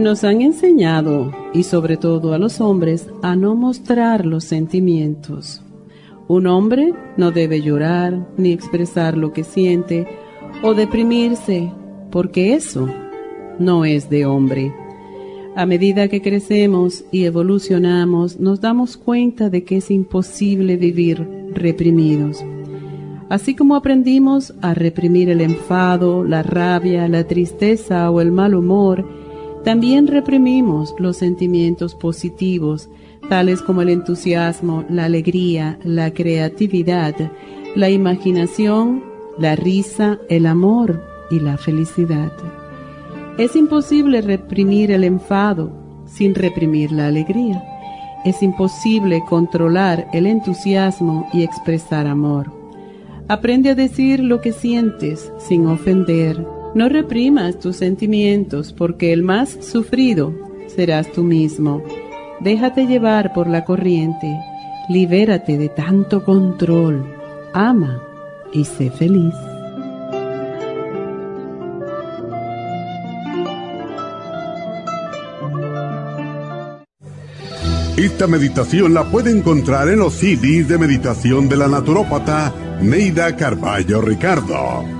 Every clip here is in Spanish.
Nos han enseñado, y sobre todo a los hombres, a no mostrar los sentimientos. Un hombre no debe llorar ni expresar lo que siente o deprimirse, porque eso no es de hombre. A medida que crecemos y evolucionamos, nos damos cuenta de que es imposible vivir reprimidos. Así como aprendimos a reprimir el enfado, la rabia, la tristeza o el mal humor, también reprimimos los sentimientos positivos, tales como el entusiasmo, la alegría, la creatividad, la imaginación, la risa, el amor y la felicidad. Es imposible reprimir el enfado sin reprimir la alegría. Es imposible controlar el entusiasmo y expresar amor. Aprende a decir lo que sientes sin ofender no reprimas tus sentimientos porque el más sufrido serás tú mismo. Déjate llevar por la corriente, libérate de tanto control, ama y sé feliz. Esta meditación la puede encontrar en los CDs de meditación de la naturópata Neida Carballo Ricardo.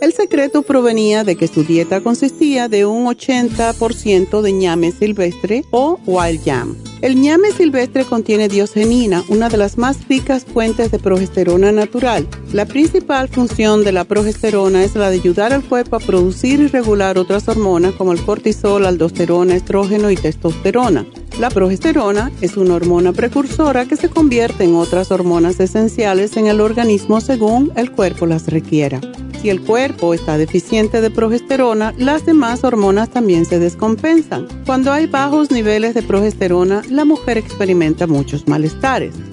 El secreto provenía de que su dieta consistía de un 80% de ñame silvestre o wild yam. El ñame silvestre contiene diogenina, una de las más ricas fuentes de progesterona natural. La principal función de la progesterona es la de ayudar al cuerpo a producir y regular otras hormonas como el cortisol, aldosterona, estrógeno y testosterona. La progesterona es una hormona precursora que se convierte en otras hormonas esenciales en el organismo según el cuerpo las requiera. Si el cuerpo está deficiente de progesterona, las demás hormonas también se descompensan. Cuando hay bajos niveles de progesterona, la mujer experimenta muchos malestares.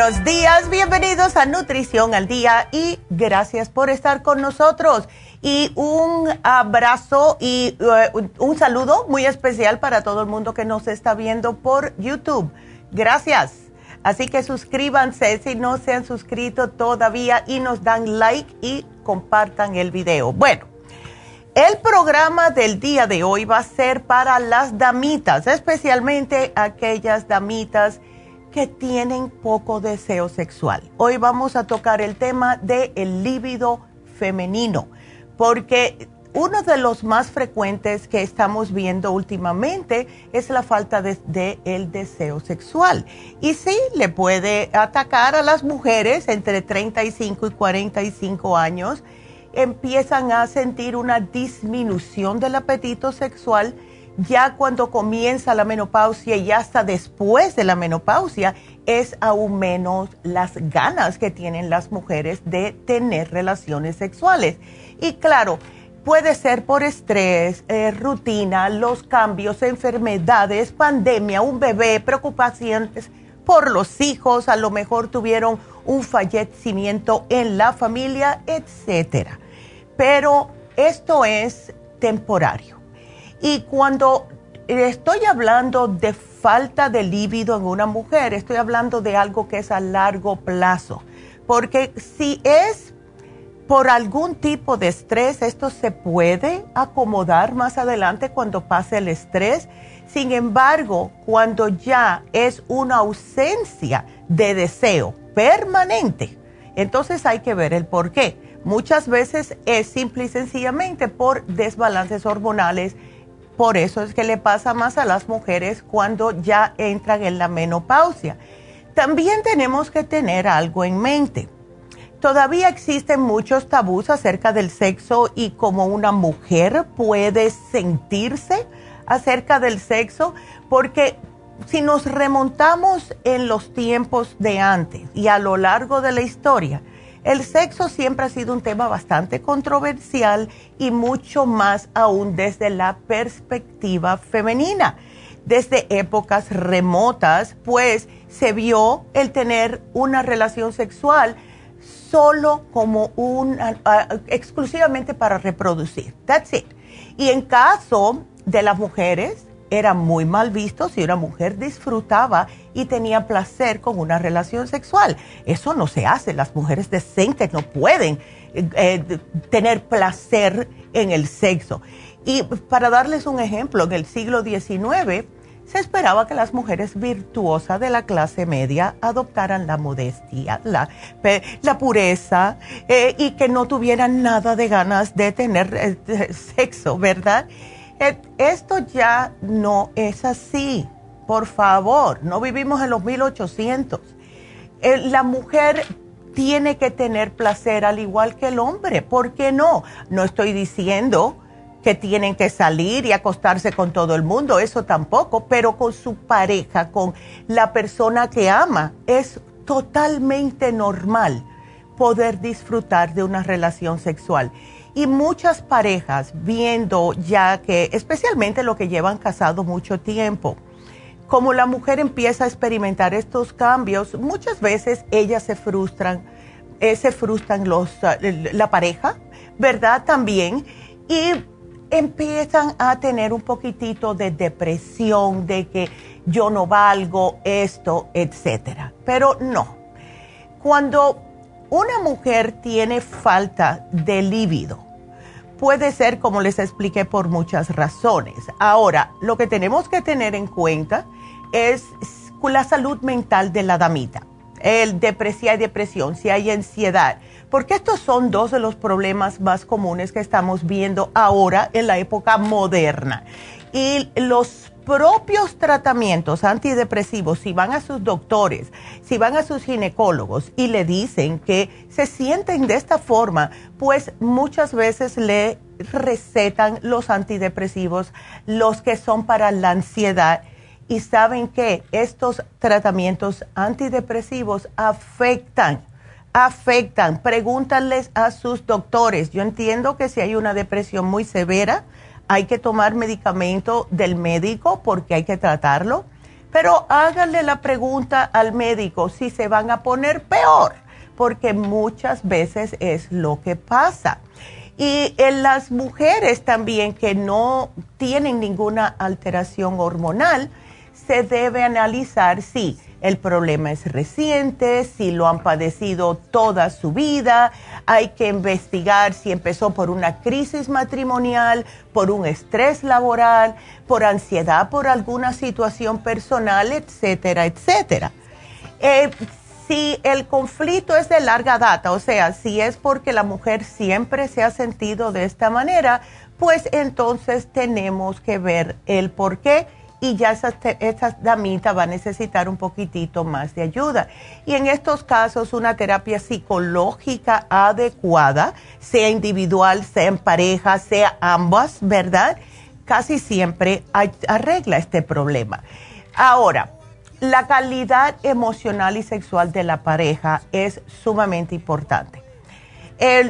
Buenos días, bienvenidos a Nutrición al Día y gracias por estar con nosotros y un abrazo y eh, un saludo muy especial para todo el mundo que nos está viendo por YouTube. Gracias. Así que suscríbanse si no se han suscrito todavía y nos dan like y compartan el video. Bueno, el programa del día de hoy va a ser para las damitas, especialmente aquellas damitas que tienen poco deseo sexual. Hoy vamos a tocar el tema del el líbido femenino porque uno de los más frecuentes que estamos viendo últimamente es la falta de, el deseo sexual. Y sí, le puede atacar a las mujeres entre 35 y 45 años. Empiezan a sentir una disminución del apetito sexual ya cuando comienza la menopausia y hasta después de la menopausia, es aún menos las ganas que tienen las mujeres de tener relaciones sexuales. Y claro, puede ser por estrés, eh, rutina, los cambios, enfermedades, pandemia, un bebé, preocupaciones por los hijos, a lo mejor tuvieron un fallecimiento en la familia, etcétera. Pero esto es temporario. Y cuando estoy hablando de falta de líbido en una mujer, estoy hablando de algo que es a largo plazo. Porque si es por algún tipo de estrés, esto se puede acomodar más adelante cuando pase el estrés. Sin embargo, cuando ya es una ausencia de deseo permanente, entonces hay que ver el por qué. Muchas veces es simple y sencillamente por desbalances hormonales por eso es que le pasa más a las mujeres cuando ya entran en la menopausia. También tenemos que tener algo en mente. Todavía existen muchos tabús acerca del sexo y cómo una mujer puede sentirse acerca del sexo, porque si nos remontamos en los tiempos de antes y a lo largo de la historia, el sexo siempre ha sido un tema bastante controversial y mucho más aún desde la perspectiva femenina. Desde épocas remotas, pues se vio el tener una relación sexual solo como un, exclusivamente para reproducir. That's it. Y en caso de las mujeres, era muy mal visto si una mujer disfrutaba y tenía placer con una relación sexual. Eso no se hace. Las mujeres decentes no pueden eh, eh, tener placer en el sexo. Y para darles un ejemplo, en el siglo XIX se esperaba que las mujeres virtuosas de la clase media adoptaran la modestia, la, la pureza eh, y que no tuvieran nada de ganas de tener sexo, ¿verdad? Esto ya no es así. Por favor, no vivimos en los 1800. Eh, la mujer tiene que tener placer al igual que el hombre. ¿Por qué no? No estoy diciendo que tienen que salir y acostarse con todo el mundo, eso tampoco, pero con su pareja, con la persona que ama, es totalmente normal poder disfrutar de una relación sexual. Y muchas parejas viendo ya que, especialmente lo que llevan casado mucho tiempo, como la mujer empieza a experimentar estos cambios, muchas veces ellas se frustran, eh, se frustran los, eh, la pareja, ¿verdad? También. Y empiezan a tener un poquitito de depresión, de que yo no valgo esto, etcétera. Pero no. Cuando una mujer tiene falta de líbido, puede ser como les expliqué por muchas razones. Ahora, lo que tenemos que tener en cuenta es la salud mental de la damita. El depresión y depresión, si hay ansiedad, porque estos son dos de los problemas más comunes que estamos viendo ahora en la época moderna. Y los propios tratamientos antidepresivos, si van a sus doctores, si van a sus ginecólogos y le dicen que se sienten de esta forma, pues muchas veces le recetan los antidepresivos, los que son para la ansiedad. Y saben que estos tratamientos antidepresivos afectan, afectan. Pregúntales a sus doctores. Yo entiendo que si hay una depresión muy severa, hay que tomar medicamento del médico porque hay que tratarlo, pero háganle la pregunta al médico si se van a poner peor, porque muchas veces es lo que pasa. Y en las mujeres también que no tienen ninguna alteración hormonal, se debe analizar si el problema es reciente, si lo han padecido toda su vida, hay que investigar si empezó por una crisis matrimonial, por un estrés laboral, por ansiedad, por alguna situación personal, etcétera, etcétera. Eh, si el conflicto es de larga data, o sea, si es porque la mujer siempre se ha sentido de esta manera, pues entonces tenemos que ver el por qué y ya esa, damita va a necesitar un poquitito más de ayuda. Y en estos casos una terapia psicológica adecuada, sea individual, sea en pareja, sea ambas, ¿verdad? casi siempre arregla este problema. Ahora, la calidad emocional y sexual de la pareja es sumamente importante.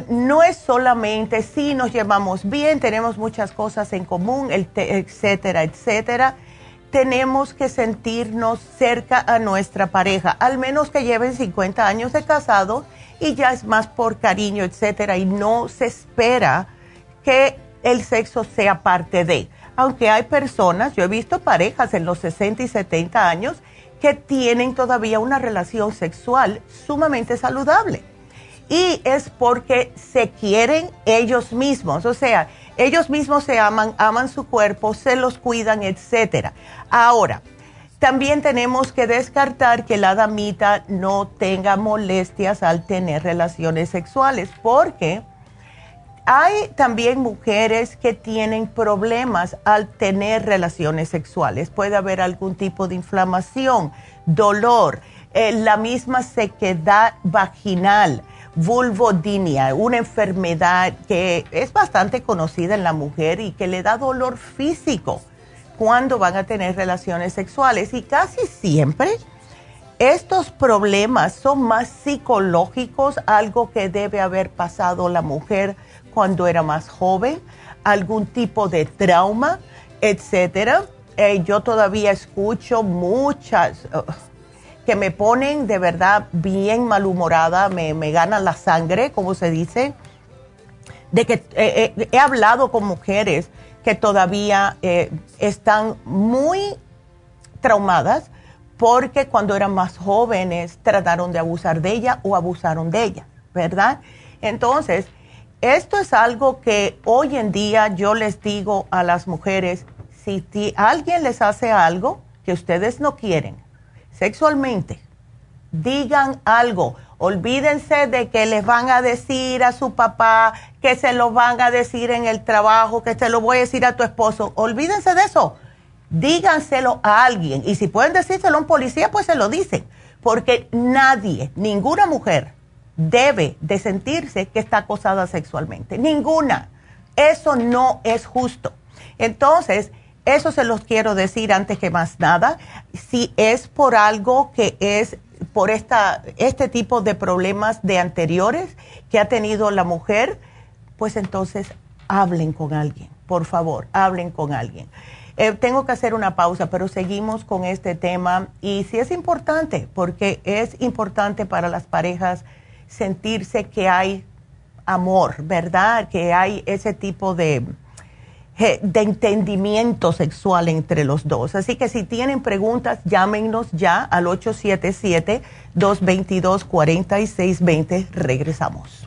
no es solamente si nos llevamos bien, tenemos muchas cosas en común, etcétera, etcétera. Tenemos que sentirnos cerca a nuestra pareja, al menos que lleven 50 años de casado y ya es más por cariño, etcétera, y no se espera que el sexo sea parte de. Aunque hay personas, yo he visto parejas en los 60 y 70 años que tienen todavía una relación sexual sumamente saludable. Y es porque se quieren ellos mismos, o sea, ellos mismos se aman, aman su cuerpo, se los cuidan, etc. Ahora, también tenemos que descartar que la damita no tenga molestias al tener relaciones sexuales, porque hay también mujeres que tienen problemas al tener relaciones sexuales. Puede haber algún tipo de inflamación, dolor, eh, la misma sequedad vaginal, vulvodinia, una enfermedad que es bastante conocida en la mujer y que le da dolor físico cuando van a tener relaciones sexuales. Y casi siempre estos problemas son más psicológicos, algo que debe haber pasado la mujer cuando era más joven, algún tipo de trauma, etcétera. Eh, yo todavía escucho muchas que me ponen de verdad bien malhumorada, me, me ganan la sangre, como se dice, de que eh, eh, he hablado con mujeres que todavía están muy traumadas porque cuando eran más jóvenes trataron de abusar de ella o abusaron de ella, ¿verdad? Entonces, esto es algo que hoy en día yo les digo a las mujeres, si alguien les hace algo que ustedes no quieren sexualmente, digan algo. Olvídense de que les van a decir a su papá, que se lo van a decir en el trabajo, que se lo voy a decir a tu esposo. Olvídense de eso. Díganselo a alguien. Y si pueden decírselo a un policía, pues se lo dicen. Porque nadie, ninguna mujer, debe de sentirse que está acosada sexualmente. Ninguna. Eso no es justo. Entonces, eso se los quiero decir antes que más nada. Si es por algo que es por esta, este tipo de problemas de anteriores que ha tenido la mujer, pues entonces hablen con alguien, por favor, hablen con alguien. Eh, tengo que hacer una pausa, pero seguimos con este tema y sí es importante, porque es importante para las parejas sentirse que hay amor, ¿verdad? Que hay ese tipo de, de entendimiento sexual entre los dos. Así que si tienen preguntas, llámenos ya al 877-222-4620. Regresamos.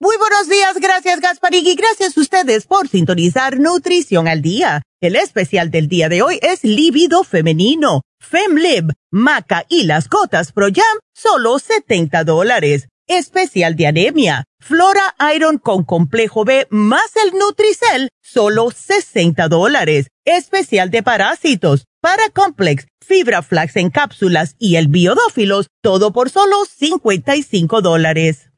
Muy buenos días, gracias Gasparín y gracias a ustedes por sintonizar Nutrición al Día. El especial del día de hoy es Líbido Femenino, FemLib, Maca y las gotas Pro Jam, solo 70 dólares especial de anemia, Flora Iron con complejo B más el Nutricel, solo 60 dólares. Especial de parásitos, Paracomplex, Fibra Flax en cápsulas y el Biodófilos, todo por solo 55 dólares.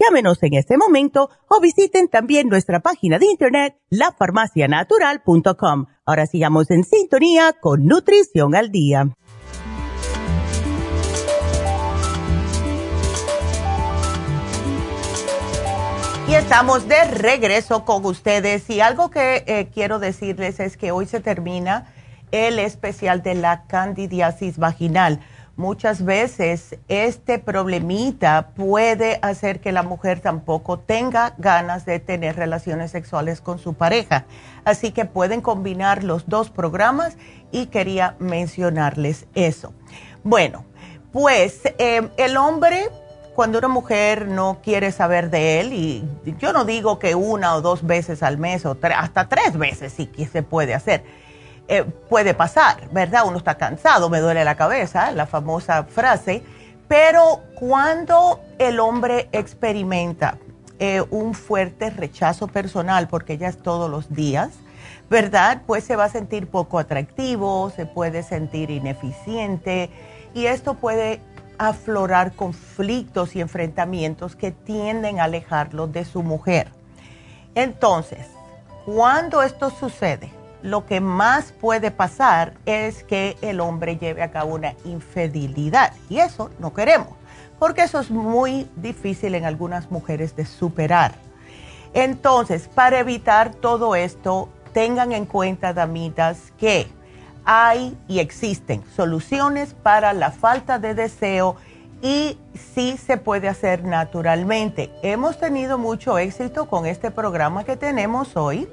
Llámenos en este momento o visiten también nuestra página de internet, lafarmacianatural.com. Ahora sigamos en sintonía con Nutrición al Día. Y estamos de regreso con ustedes y algo que eh, quiero decirles es que hoy se termina el especial de la candidiasis vaginal. Muchas veces este problemita puede hacer que la mujer tampoco tenga ganas de tener relaciones sexuales con su pareja. Así que pueden combinar los dos programas y quería mencionarles eso. Bueno, pues eh, el hombre cuando una mujer no quiere saber de él, y yo no digo que una o dos veces al mes o hasta tres veces sí que se puede hacer, eh, puede pasar, ¿verdad? Uno está cansado, me duele la cabeza, la famosa frase, pero cuando el hombre experimenta eh, un fuerte rechazo personal, porque ya es todos los días, ¿verdad? Pues se va a sentir poco atractivo, se puede sentir ineficiente y esto puede aflorar conflictos y enfrentamientos que tienden a alejarlo de su mujer. Entonces, cuando esto sucede, lo que más puede pasar es que el hombre lleve a cabo una infidelidad y eso no queremos, porque eso es muy difícil en algunas mujeres de superar. Entonces, para evitar todo esto, tengan en cuenta, damitas, que hay y existen soluciones para la falta de deseo y sí se puede hacer naturalmente. Hemos tenido mucho éxito con este programa que tenemos hoy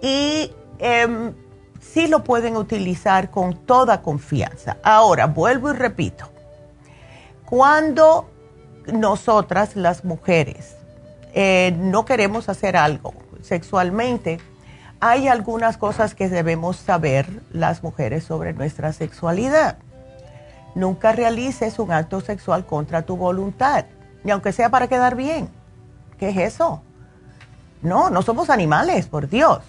y em, sí lo pueden utilizar con toda confianza. Ahora, vuelvo y repito, cuando nosotras las mujeres eh, no queremos hacer algo sexualmente, hay algunas cosas que debemos saber las mujeres sobre nuestra sexualidad. Nunca realices un acto sexual contra tu voluntad, ni aunque sea para quedar bien. ¿Qué es eso? No, no somos animales, por Dios.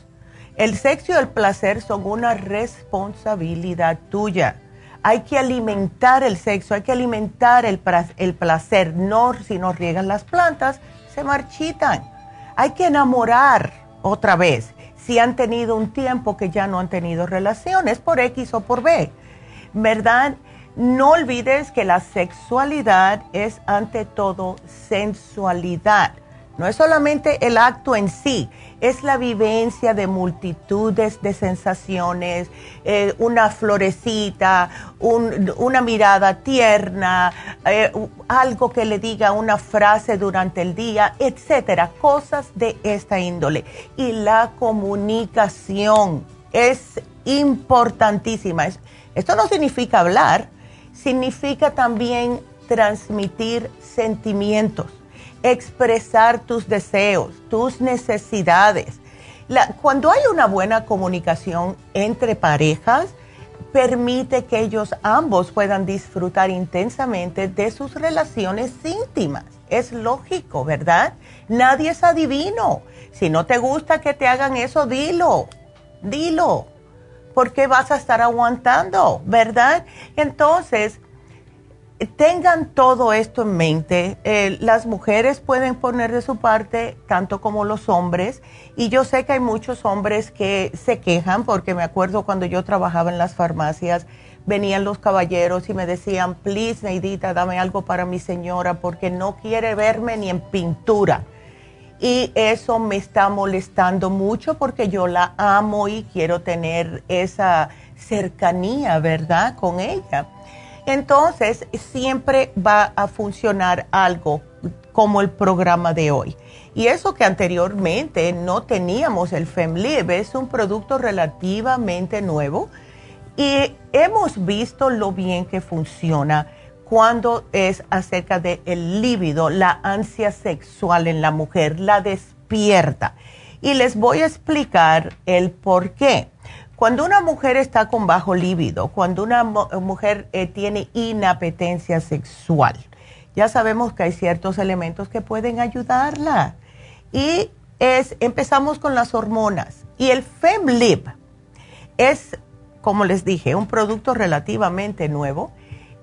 El sexo y el placer son una responsabilidad tuya. Hay que alimentar el sexo, hay que alimentar el, placer. No, si nos riegan las plantas, se marchitan. Hay que enamorar otra vez si han tenido un tiempo que ya no han tenido relaciones por X o por B, ¿verdad? No olvides que la sexualidad es ante todo sensualidad. No es solamente el acto en sí, es la vivencia de multitudes de sensaciones, eh, una florecita, una mirada tierna, eh, algo que le diga una frase durante el día, etcétera, cosas de esta índole. Y la comunicación es importantísima. Esto no significa hablar, significa también transmitir sentimientos expresar tus deseos, tus necesidades. cuando hay una buena comunicación entre parejas, permite que ellos ambos puedan disfrutar intensamente de sus relaciones íntimas. Es lógico, ¿verdad? Nadie es adivino. Si no te gusta que te hagan eso, dilo, dilo. ¿Por qué vas a estar aguantando, verdad? Entonces, tengan todo esto en mente. Eh, las mujeres pueden poner de su parte tanto como los hombres. Y yo sé que hay muchos hombres que se quejan porque me acuerdo cuando yo trabajaba en las farmacias, venían los caballeros y me decían, please, Neidita, dame algo para mi señora porque no quiere verme ni en pintura. Y eso me está molestando mucho porque yo la amo y quiero tener esa cercanía, ¿verdad?, con ella. Entonces, siempre va a funcionar algo como el programa de hoy. Y eso que anteriormente no teníamos el FemLib, es un producto relativamente nuevo y hemos visto lo bien que funciona cuando es acerca del el líbido, la ansia sexual en la mujer, la despierta. Y les voy a explicar el por qué. Cuando una mujer está con bajo líbido, cuando una mujer eh, tiene inapetencia sexual, ya sabemos que hay ciertos elementos que pueden ayudarla. Y es, empezamos con las hormonas. Y el FemLib es como les dije, un producto relativamente nuevo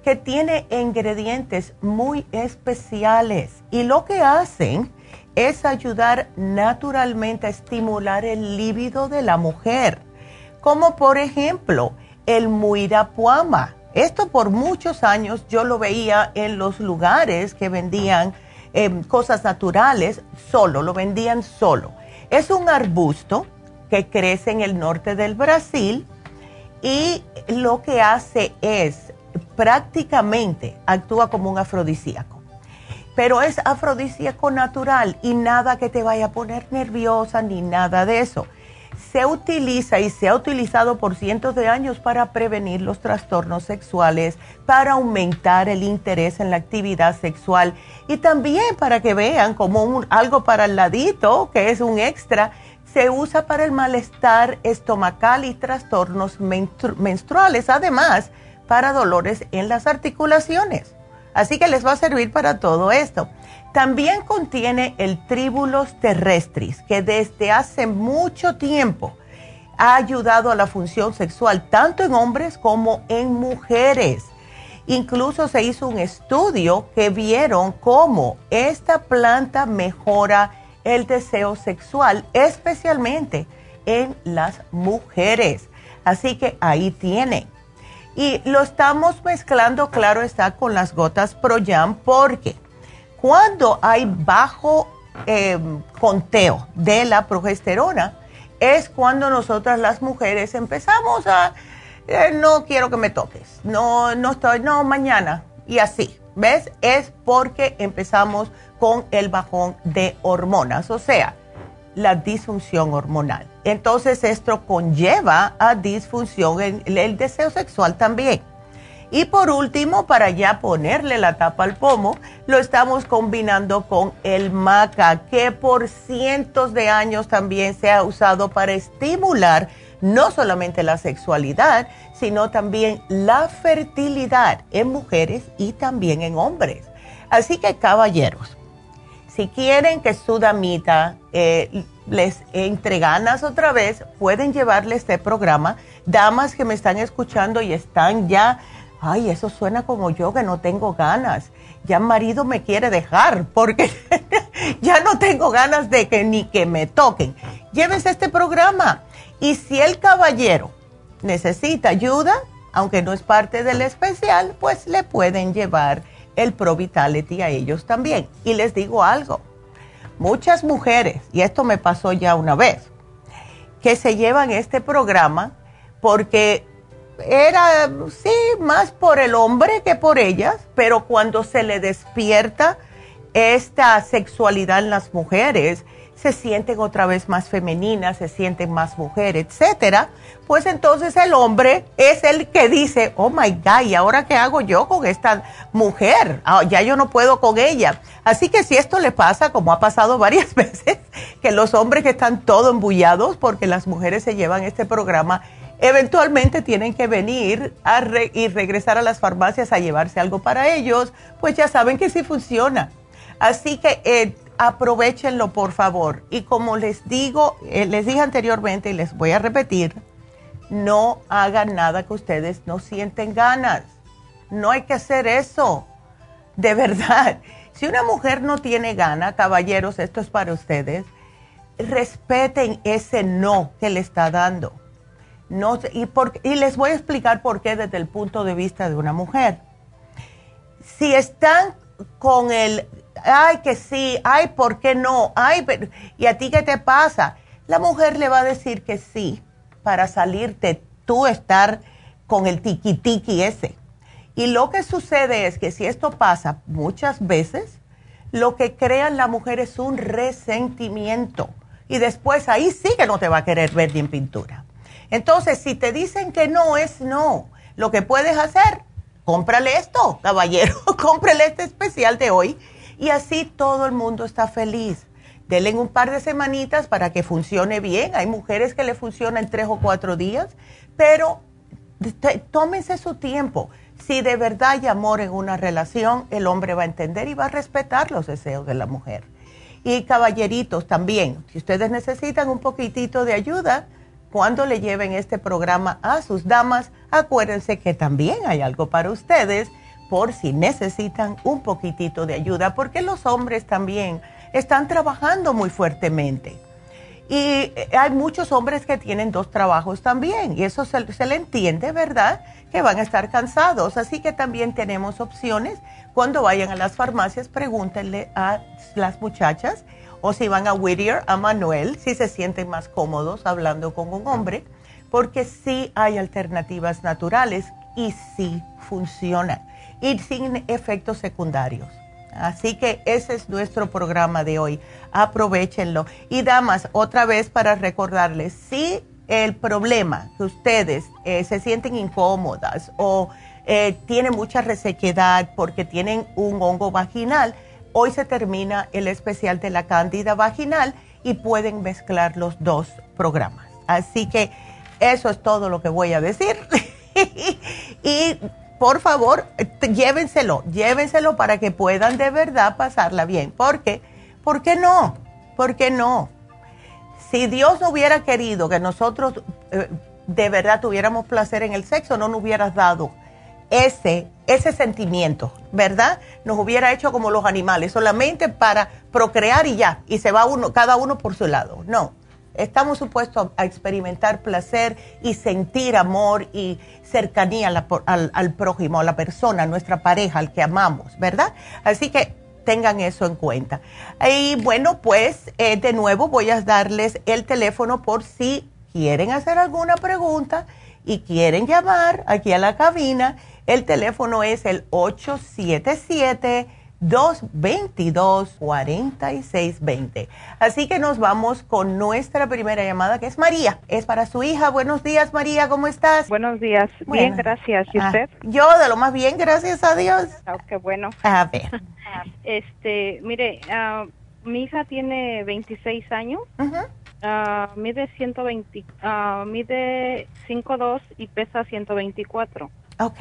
que tiene ingredientes muy especiales y lo que hacen es ayudar naturalmente a estimular el líbido de la mujer, como por ejemplo el muirapuama. Esto por muchos años yo lo veía en los lugares que vendían em, cosas naturales, solo, lo vendían solo. Es un arbusto que crece en el norte del Brasil y lo que hace es prácticamente actúa como un afrodisíaco. Pero es afrodisíaco natural y nada que te vaya a poner nerviosa ni nada de eso. Se utiliza y se ha utilizado por cientos de años para prevenir los trastornos sexuales, para aumentar el interés en la actividad sexual y también para que vean como algo para el ladito, que es un extra se usa para el malestar estomacal y trastornos menstruales, además para dolores en las articulaciones. Así que les va a servir para todo esto. También contiene el tribulus terrestris, que desde hace mucho tiempo ha ayudado a la función sexual tanto en hombres como en mujeres. Incluso se hizo un estudio que vieron cómo esta planta mejora el deseo sexual, especialmente en las mujeres. Así que ahí tiene. Y lo estamos mezclando, claro está, con las gotas Proyam porque cuando hay bajo em, conteo de la progesterona, es cuando nosotras las mujeres empezamos a, eh, no quiero que me toques, no, no estoy, no, mañana, y así. ¿Ves? Es porque empezamos con el bajón de hormonas, o sea, la disfunción hormonal. Entonces esto conlleva a disfunción en el deseo sexual también. Y por último, para ya ponerle la tapa al pomo, lo estamos combinando con el maca, que por cientos de años también se ha usado para estimular no solamente la sexualidad, sino también la fertilidad en mujeres y también en hombres. Así que caballeros, si quieren que su damita eh, les entre ganas otra vez, pueden llevarle este programa. Damas que me están escuchando y están ya, ay, eso suena como yo que no tengo ganas. Ya marido me quiere dejar porque ya no tengo ganas de que ni que me toquen. Llévense este programa y si el caballero necesita ayuda, aunque no es parte del especial, pues le pueden llevar el Pro Vitality a ellos también. Y les digo algo, muchas mujeres, y esto me pasó ya una vez, que se llevan este programa porque era, sí, más por el hombre que por ellas, pero cuando se le despierta esta sexualidad en las mujeres, se sienten otra vez más femeninas, se sienten más mujer, etcétera, pues entonces el hombre es el que dice, oh my God, ¿y ahora qué hago yo con esta mujer? Ah, ya yo no puedo con ella. Así que si esto le pasa, como ha pasado varias veces, que los hombres que están todo embullados porque las mujeres se llevan este programa, eventualmente tienen que venir y regresar a las farmacias a llevarse algo para ellos, pues ya saben que sí funciona. Así que eh, aprovechenlo por favor. Y como les digo, eh, les dije anteriormente y les voy a repetir, no hagan nada que ustedes no sienten ganas. No hay que hacer eso. De verdad. Si una mujer no tiene ganas, caballeros, esto es para ustedes, respeten ese no que le está dando. No, y, y les voy a explicar por qué desde el punto de vista de una mujer. Si están con el, ay, que sí, ay, ¿por qué no? Ay, ¿y a ti qué te pasa? La mujer le va a decir que sí para salirte tú estar con el tiki tiki ese. Y lo que sucede es que si esto pasa muchas veces, lo que crea la mujer es un resentimiento. Y después ahí sí que no te va a querer ver ni en pintura. Entonces, si te dicen que no es no, lo que puedes hacer, cómprale esto, caballero, cómprale este especial de hoy. Y así todo el mundo está feliz. Denle un par de semanitas para que funcione bien. Hay mujeres que le funcionan en tres o cuatro días, pero tómense su tiempo. Si de verdad hay amor en una relación, el hombre va a entender y va a respetar los deseos de la mujer. Y caballeritos también, si ustedes necesitan un poquitito de ayuda, cuando le lleven este programa a sus damas, acuérdense que también hay algo para ustedes por si necesitan un poquitito de ayuda, porque los hombres también están trabajando muy fuertemente. Y eh, hay muchos hombres que tienen dos trabajos también, y eso se, le entiende, ¿verdad? Que van a estar cansados. Así que también tenemos opciones. Cuando vayan a las farmacias, pregúntenle a las muchachas o si van a Whittier, a Manuel, si se sienten más cómodos hablando con un hombre, porque sí hay alternativas naturales y sí funcionan y sin efectos secundarios. Así que ese es nuestro programa de hoy. Aprovechenlo. Y damas, otra vez para recordarles, si el problema que ustedes eh, se sienten incómodas o eh, tienen mucha resequedad porque tienen un hongo vaginal, hoy se termina el especial de la cándida vaginal y pueden mezclar los dos programas. Así que eso es todo lo que voy a decir. y por favor, llévenselo, llévenselo para que puedan de verdad pasarla bien. Porque, ¿por qué no? ¿Por qué no? Si Dios no hubiera querido que nosotros eh, de verdad tuviéramos placer en el sexo, no nos hubieras dado ese, ese sentimiento, ¿verdad? Nos hubiera hecho como los animales, solamente para procrear y ya, y se va uno, cada uno por su lado. No, Estamos supuestos a, experimentar placer y sentir amor y cercanía al, prójimo, a la persona, a nuestra pareja, al que amamos, ¿verdad? Así que tengan eso en cuenta. Y bueno, pues eh, de nuevo voy a darles el teléfono por si quieren hacer alguna pregunta y quieren llamar aquí a la cabina. El teléfono es el 877 222-4620. Así que nos vamos con nuestra primera llamada, que es María. Es para su hija. Buenos días, María, ¿cómo estás? Buenos días. Bien, gracias. ¿Y ah, usted? yo, de lo más bien, gracias a Dios. Oh, qué bueno. A ver. este, mire, uh, mi hija tiene 26 años. Uh mide 120, mide 5'2 y pesa 124. Ok.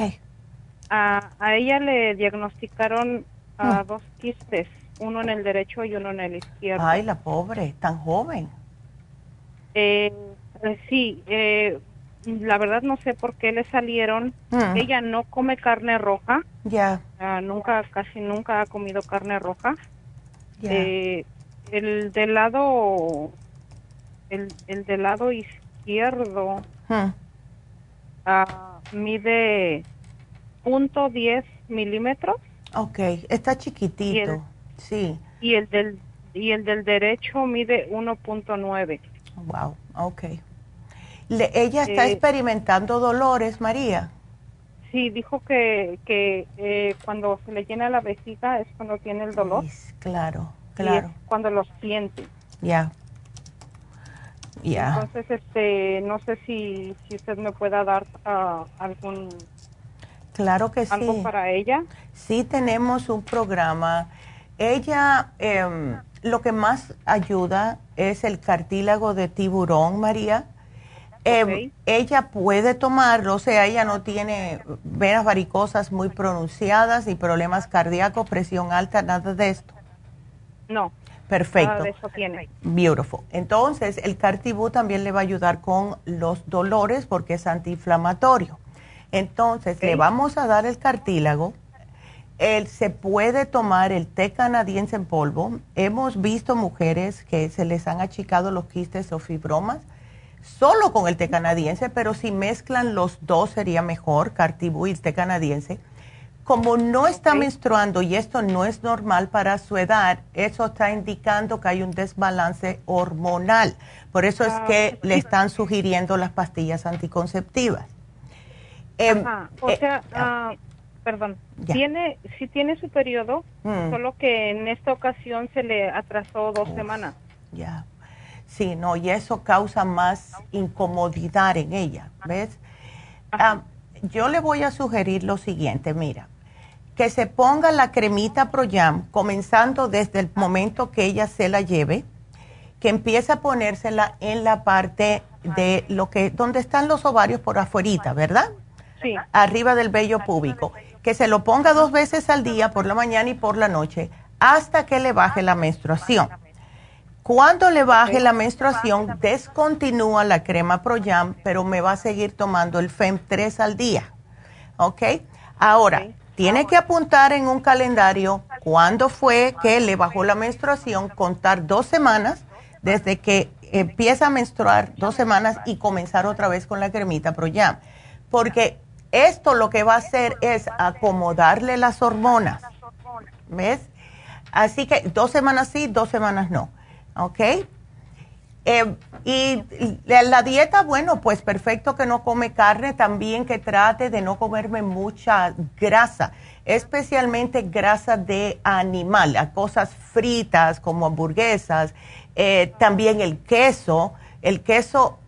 A ella le diagnosticaron a dos quistes, uno en el derecho y uno en el izquierdo. Ay, la pobre, tan joven. Eh, eh sí, eh, la verdad no sé por qué le salieron. Mm. Ella no come carne roja. Ya. Ah, nunca, casi nunca ha comido carne roja. Eh, el del lado, el, el del lado izquierdo mm. ah, mide punto diez milímetros. Ok, está chiquitito, sí. Y el del y el del derecho mide 1.9. Wow, ok. ¿Ella está eh, experimentando dolores, María? Sí, dijo que, que eh, cuando se le llena la vejiga es cuando tiene el dolor. claro, claro. cuando lo siente. Ya. Ya. Entonces, este, no sé si, si usted me pueda dar uh, algún Claro que sí. ¿Algo para ella? Sí, tenemos un programa. Ella, em, lo que más ayuda es el cartílago de tiburón, María. Em, ella puede tomarlo, o sea, ella no tiene venas varicosas muy pronunciadas, ni problemas cardíacos, presión alta, nada de esto. No. Perfecto. Nada de eso tiene. Beautiful. Entonces, el cartibú también le va a ayudar con los dolores porque es antiinflamatorio. Entonces, le vamos a dar el cartílago. Él se puede tomar el té canadiense en polvo. Hemos visto mujeres que se les han achicado los quistes o fibromas solo con el té canadiense, pero si mezclan los dos sería mejor, Cartibú y té canadiense. Como no está menstruando y esto no es normal para su edad, eso está indicando que hay un desbalance hormonal. Por eso es ah, que le están sugiriendo las pastillas anticonceptivas. Em, o eh, sea, ah, perdón, tiene, si tiene su periodo, mm. solo que en esta ocasión se le atrasó dos semanas. Ya. Sí, no, y eso causa más incomodidad en ella, ¿ves? Ah, yo le voy a sugerir lo siguiente, mira, que se ponga la cremita Proyam, comenzando desde el momento que ella se la lleve, que empiece a ponérsela en la parte de lo que, donde están los ovarios por afuerita, ¿verdad? Sí. Arriba del vello púbico. Que se lo ponga dos veces al día, por la mañana y por la noche, hasta que le baje la menstruación. Cuando le baje la menstruación, descontinúa la crema Proyam, pero me va a seguir tomando el FEM 3 al día. ¿Ok? Ahora, tiene que apuntar en un calendario cuándo fue que le bajó la menstruación, contar dos semanas desde que empieza a menstruar, dos semanas y comenzar otra vez con la cremita Proyam. Porque esto lo que va a hacer es acomodarle las hormonas. ¿Ves? Así que dos semanas sí, dos semanas no. ¿ok? Eh, y la dieta, bueno, pues perfecto que no come carne, también que trate de no comerme mucha grasa, especialmente grasa de animal, cosas fritas como hamburguesas, eh, también el queso, el queso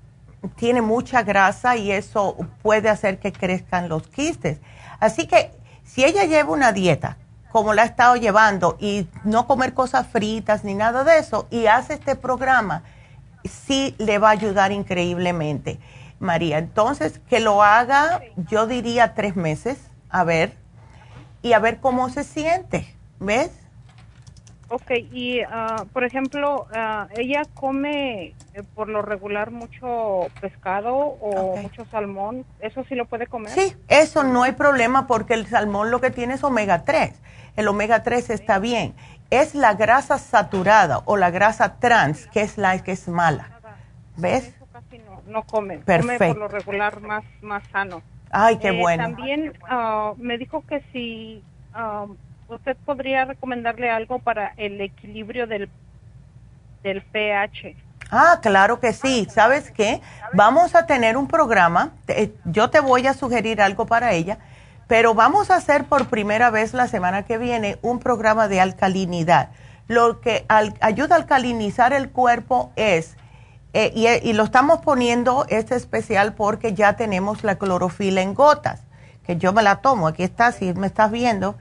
tiene mucha grasa y eso puede hacer que crezcan los quistes. Así que si ella lleva una dieta como la ha estado llevando y no comer cosas fritas ni nada de eso y hace este programa, sí le va a ayudar increíblemente, María. Entonces, que lo haga, yo diría tres meses, a ver, y a ver cómo se siente, ¿ves? Ok, y ah, por ejemplo, ah, ella come eh, por lo regular mucho pescado o mucho salmón, ¿eso sí lo puede comer? Sí, eso no hay problema porque el salmón lo que tiene es omega 3 el omega 3 está bien. Es la grasa saturada o la grasa trans que es la que es mala. ¿Ves? casi no, come. Perfecto. Come por lo regular más, más sano. Ay, qué eh, bueno. También ah, me dijo que si ah, usted podría recomendarle algo para el equilibrio del, del pH. Ah, claro que sí. ¿Sabes qué? Vamos a tener un programa. Yo te voy a sugerir algo para ella pero vamos a hacer por primera vez la semana que viene un programa de alcalinidad. Lo que ayuda a alcalinizar el cuerpo es, eh, y, lo estamos poniendo este especial porque ya tenemos la clorofila en gotas, que yo me la tomo, aquí está, si me estás viendo.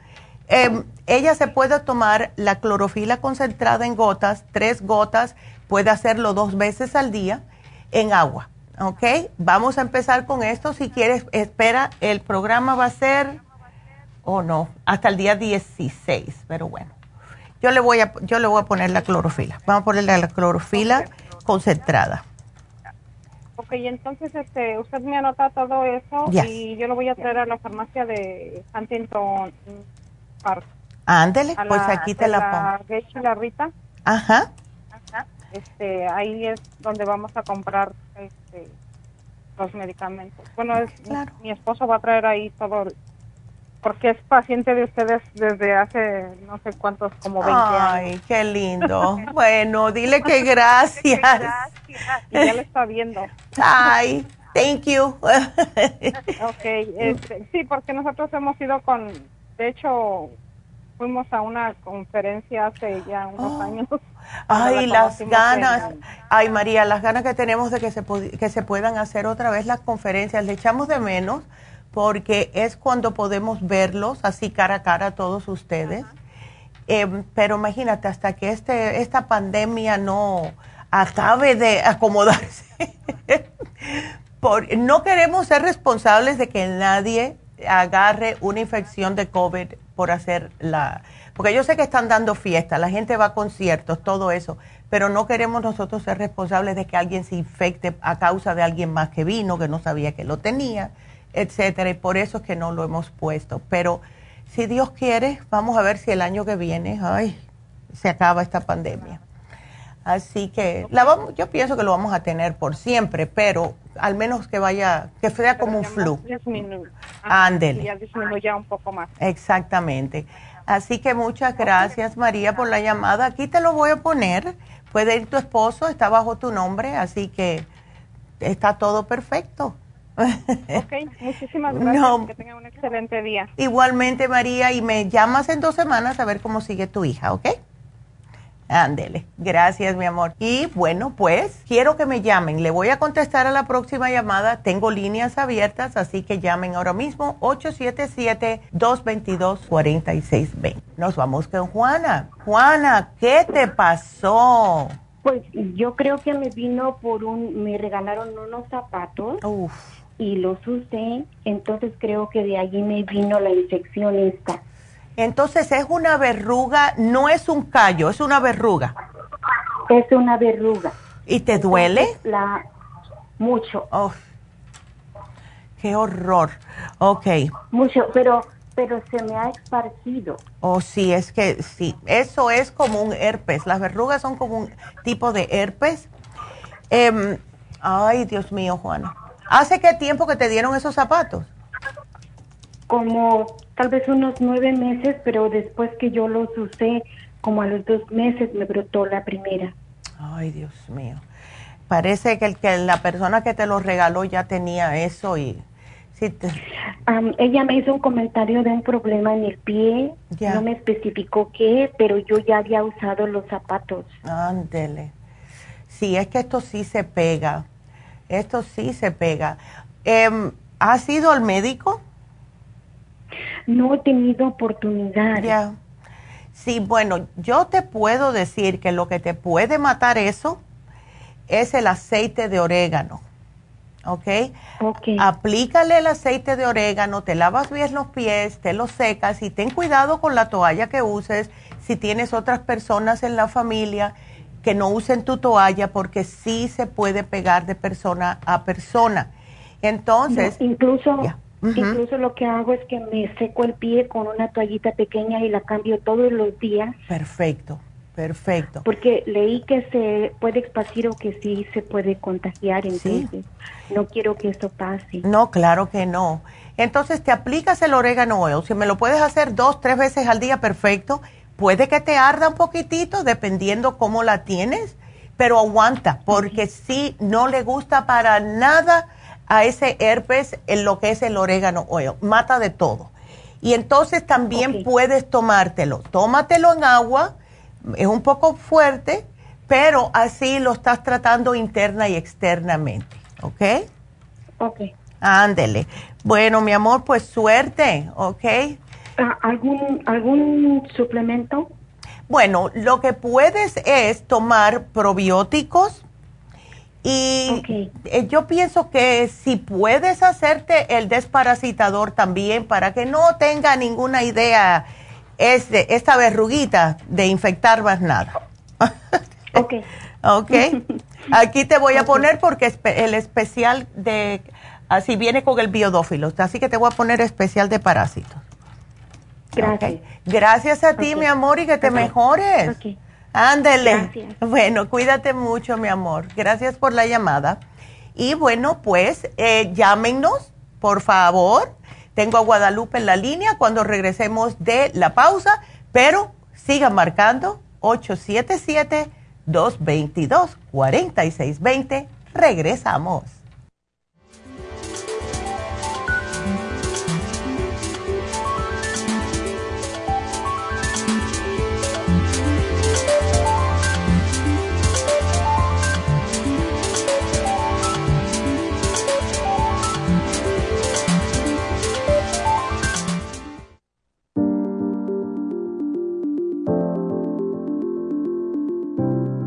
Em, ella se puede tomar la clorofila concentrada en gotas, tres gotas, puede hacerlo dos veces al día en agua ¿ok? Vamos a empezar con esto. Si quieres, espera, el programa va a ser, o no, hasta el día 16, pero bueno. Yo le voy a, yo le voy a poner la clorofila. Vamos a ponerle la clorofila concentrada. Ok, entonces este, usted me anota todo eso y yo lo voy a traer a la farmacia de Huntington Ándele, pues aquí te la, pongo. la Rita. Ajá. Este, ahí es donde vamos a comprar este, los medicamentos. Bueno, es, mi esposo va a traer ahí todo, porque es paciente de ustedes desde hace no sé cuántos, como 20 años. Ay, qué lindo. bueno, dile que gracias. ya lo está viendo. Ay, thank you. ok, este, sí, porque nosotros hemos ido con, de hecho, fuimos a una conferencia hace ya unos oh. años. Ay, las ganas, ay María, las ganas que tenemos de que se, que se puedan hacer otra vez las conferencias, le echamos de menos porque es cuando podemos verlos así cara a cara a todos ustedes. Em, pero imagínate, hasta que este, esta pandemia no acabe de acomodarse, por, no queremos ser responsables de que nadie agarre una infección de COVID por hacer la... Porque yo sé que están dando fiesta, la gente va a conciertos, todo eso, pero no queremos nosotros ser responsables de que alguien se infecte a causa de alguien más que vino, que no sabía que lo tenía, etcétera, y por eso es que no lo hemos puesto. Pero si Dios quiere, vamos a ver si el año que viene, ay, se acaba esta pandemia. Así que la vamos, yo pienso que lo vamos a tener por siempre, pero al menos que vaya, que sea como un flu. Ándele. Ya disminuya un poco más. Exactamente. Así que muchas gracias María por la llamada. Aquí te lo voy a poner. Puede ir tu esposo, está bajo tu nombre, así que está todo perfecto. Ok, muchísimas gracias. Que tengan un excelente día. Igualmente María, y me llamas en dos semanas a ver cómo sigue tu hija, ¿ok? Ándele, gracias mi amor. Y bueno, pues quiero que me llamen. Le voy a contestar a la próxima llamada. Tengo líneas abiertas, así que llamen ahora mismo 877-222-4620. Nos vamos con Juana. Juana, ¿qué te pasó? Pues yo creo que me vino por un, me regalaron unos zapatos. Y los usé, entonces creo que de allí me vino la infección esta. Entonces es una verruga, no es un callo, es una verruga. Es una verruga. ¿Y te duele? la mucho. Oh, qué horror. Ok. Mucho, pero pero se me ha esparcido. Oh, sí, es que sí, eso es como un herpes. Las verrugas son como un tipo de herpes. Em, ay, Dios mío, Juana. ¿Hace qué tiempo que te dieron esos zapatos? como tal vez unos nueve meses, pero después que yo los usé, como a los dos meses me brotó la primera. Ay, Dios mío. Parece que, el, que la persona que te los regaló ya tenía eso y... Sí ella me hizo un comentario de un problema en el pie, no me especificó qué, pero yo ya había usado los zapatos. Ándele. Sí, es que esto sí se pega, esto sí se pega. Eh, ¿Has ido al médico? No he tenido oportunidad. Ya. Sí, bueno, yo te puedo decir que lo que te puede matar eso es el aceite de orégano. ¿Ok? Ok. Aplícale el aceite de orégano, te lavas bien los pies, te los secas y ten cuidado con la toalla que uses si tienes otras personas en la familia que no usen tu toalla porque sí se puede pegar de persona a persona. Entonces, incluso Incluso lo que hago es que me seco el pie con una toallita pequeña y la cambio todos los días. Perfecto, perfecto. Porque leí que se puede esparcir o que sí se puede contagiar, entonces no quiero que eso pase. No, claro que no. Entonces te aplicas el orégano oil. Si me lo puedes hacer dos, tres veces al día, perfecto. Puede que te arda un poquitito, dependiendo cómo la tienes, pero aguanta, porque si no le gusta para nada a ese herpes en lo que es el orégano oil. Mata de todo. Y entonces también puedes tomártelo. Tómatelo en agua, es un poco fuerte, pero así lo estás tratando interna y externamente. ¿Ok? Ok. Ándele. Bueno, mi amor, pues suerte, ¿ok? Ah, ¿Algún, ¿Algún suplemento? Bueno, lo que puedes es tomar probióticos y eh, yo pienso que si puedes hacerte el desparasitador también para que no tenga ninguna idea este, esta verruguita de infectar más nada. ok. ok. Aquí te voy a poner porque el especial de, así viene con el biodófilo, así que te voy a poner especial de parásitos. Gracias. Gracias a ti, mi amor, y que te mejores. Ándele. Bueno, cuídate mucho, mi amor. Gracias por la llamada. Y bueno, pues eh, llámenos, por favor. Tengo a Guadalupe en la línea cuando regresemos de la pausa, pero sigan marcando 877-222-4620. Regresamos.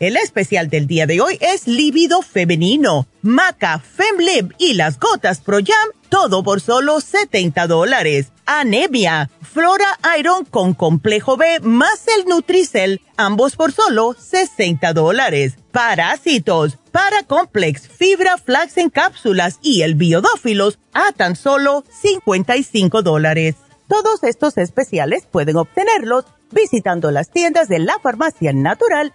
El especial del día de hoy es líbido femenino, maca, femlib y las gotas pro jam, todo por solo 70 dólares. Anemia, flora iron con complejo B más el Nutricel, ambos por solo 60 dólares. Parásitos, paracomplex, fibra flax en cápsulas y el biodófilos a tan solo 55 dólares. Todos estos especiales pueden obtenerlos visitando las tiendas de la farmacia natural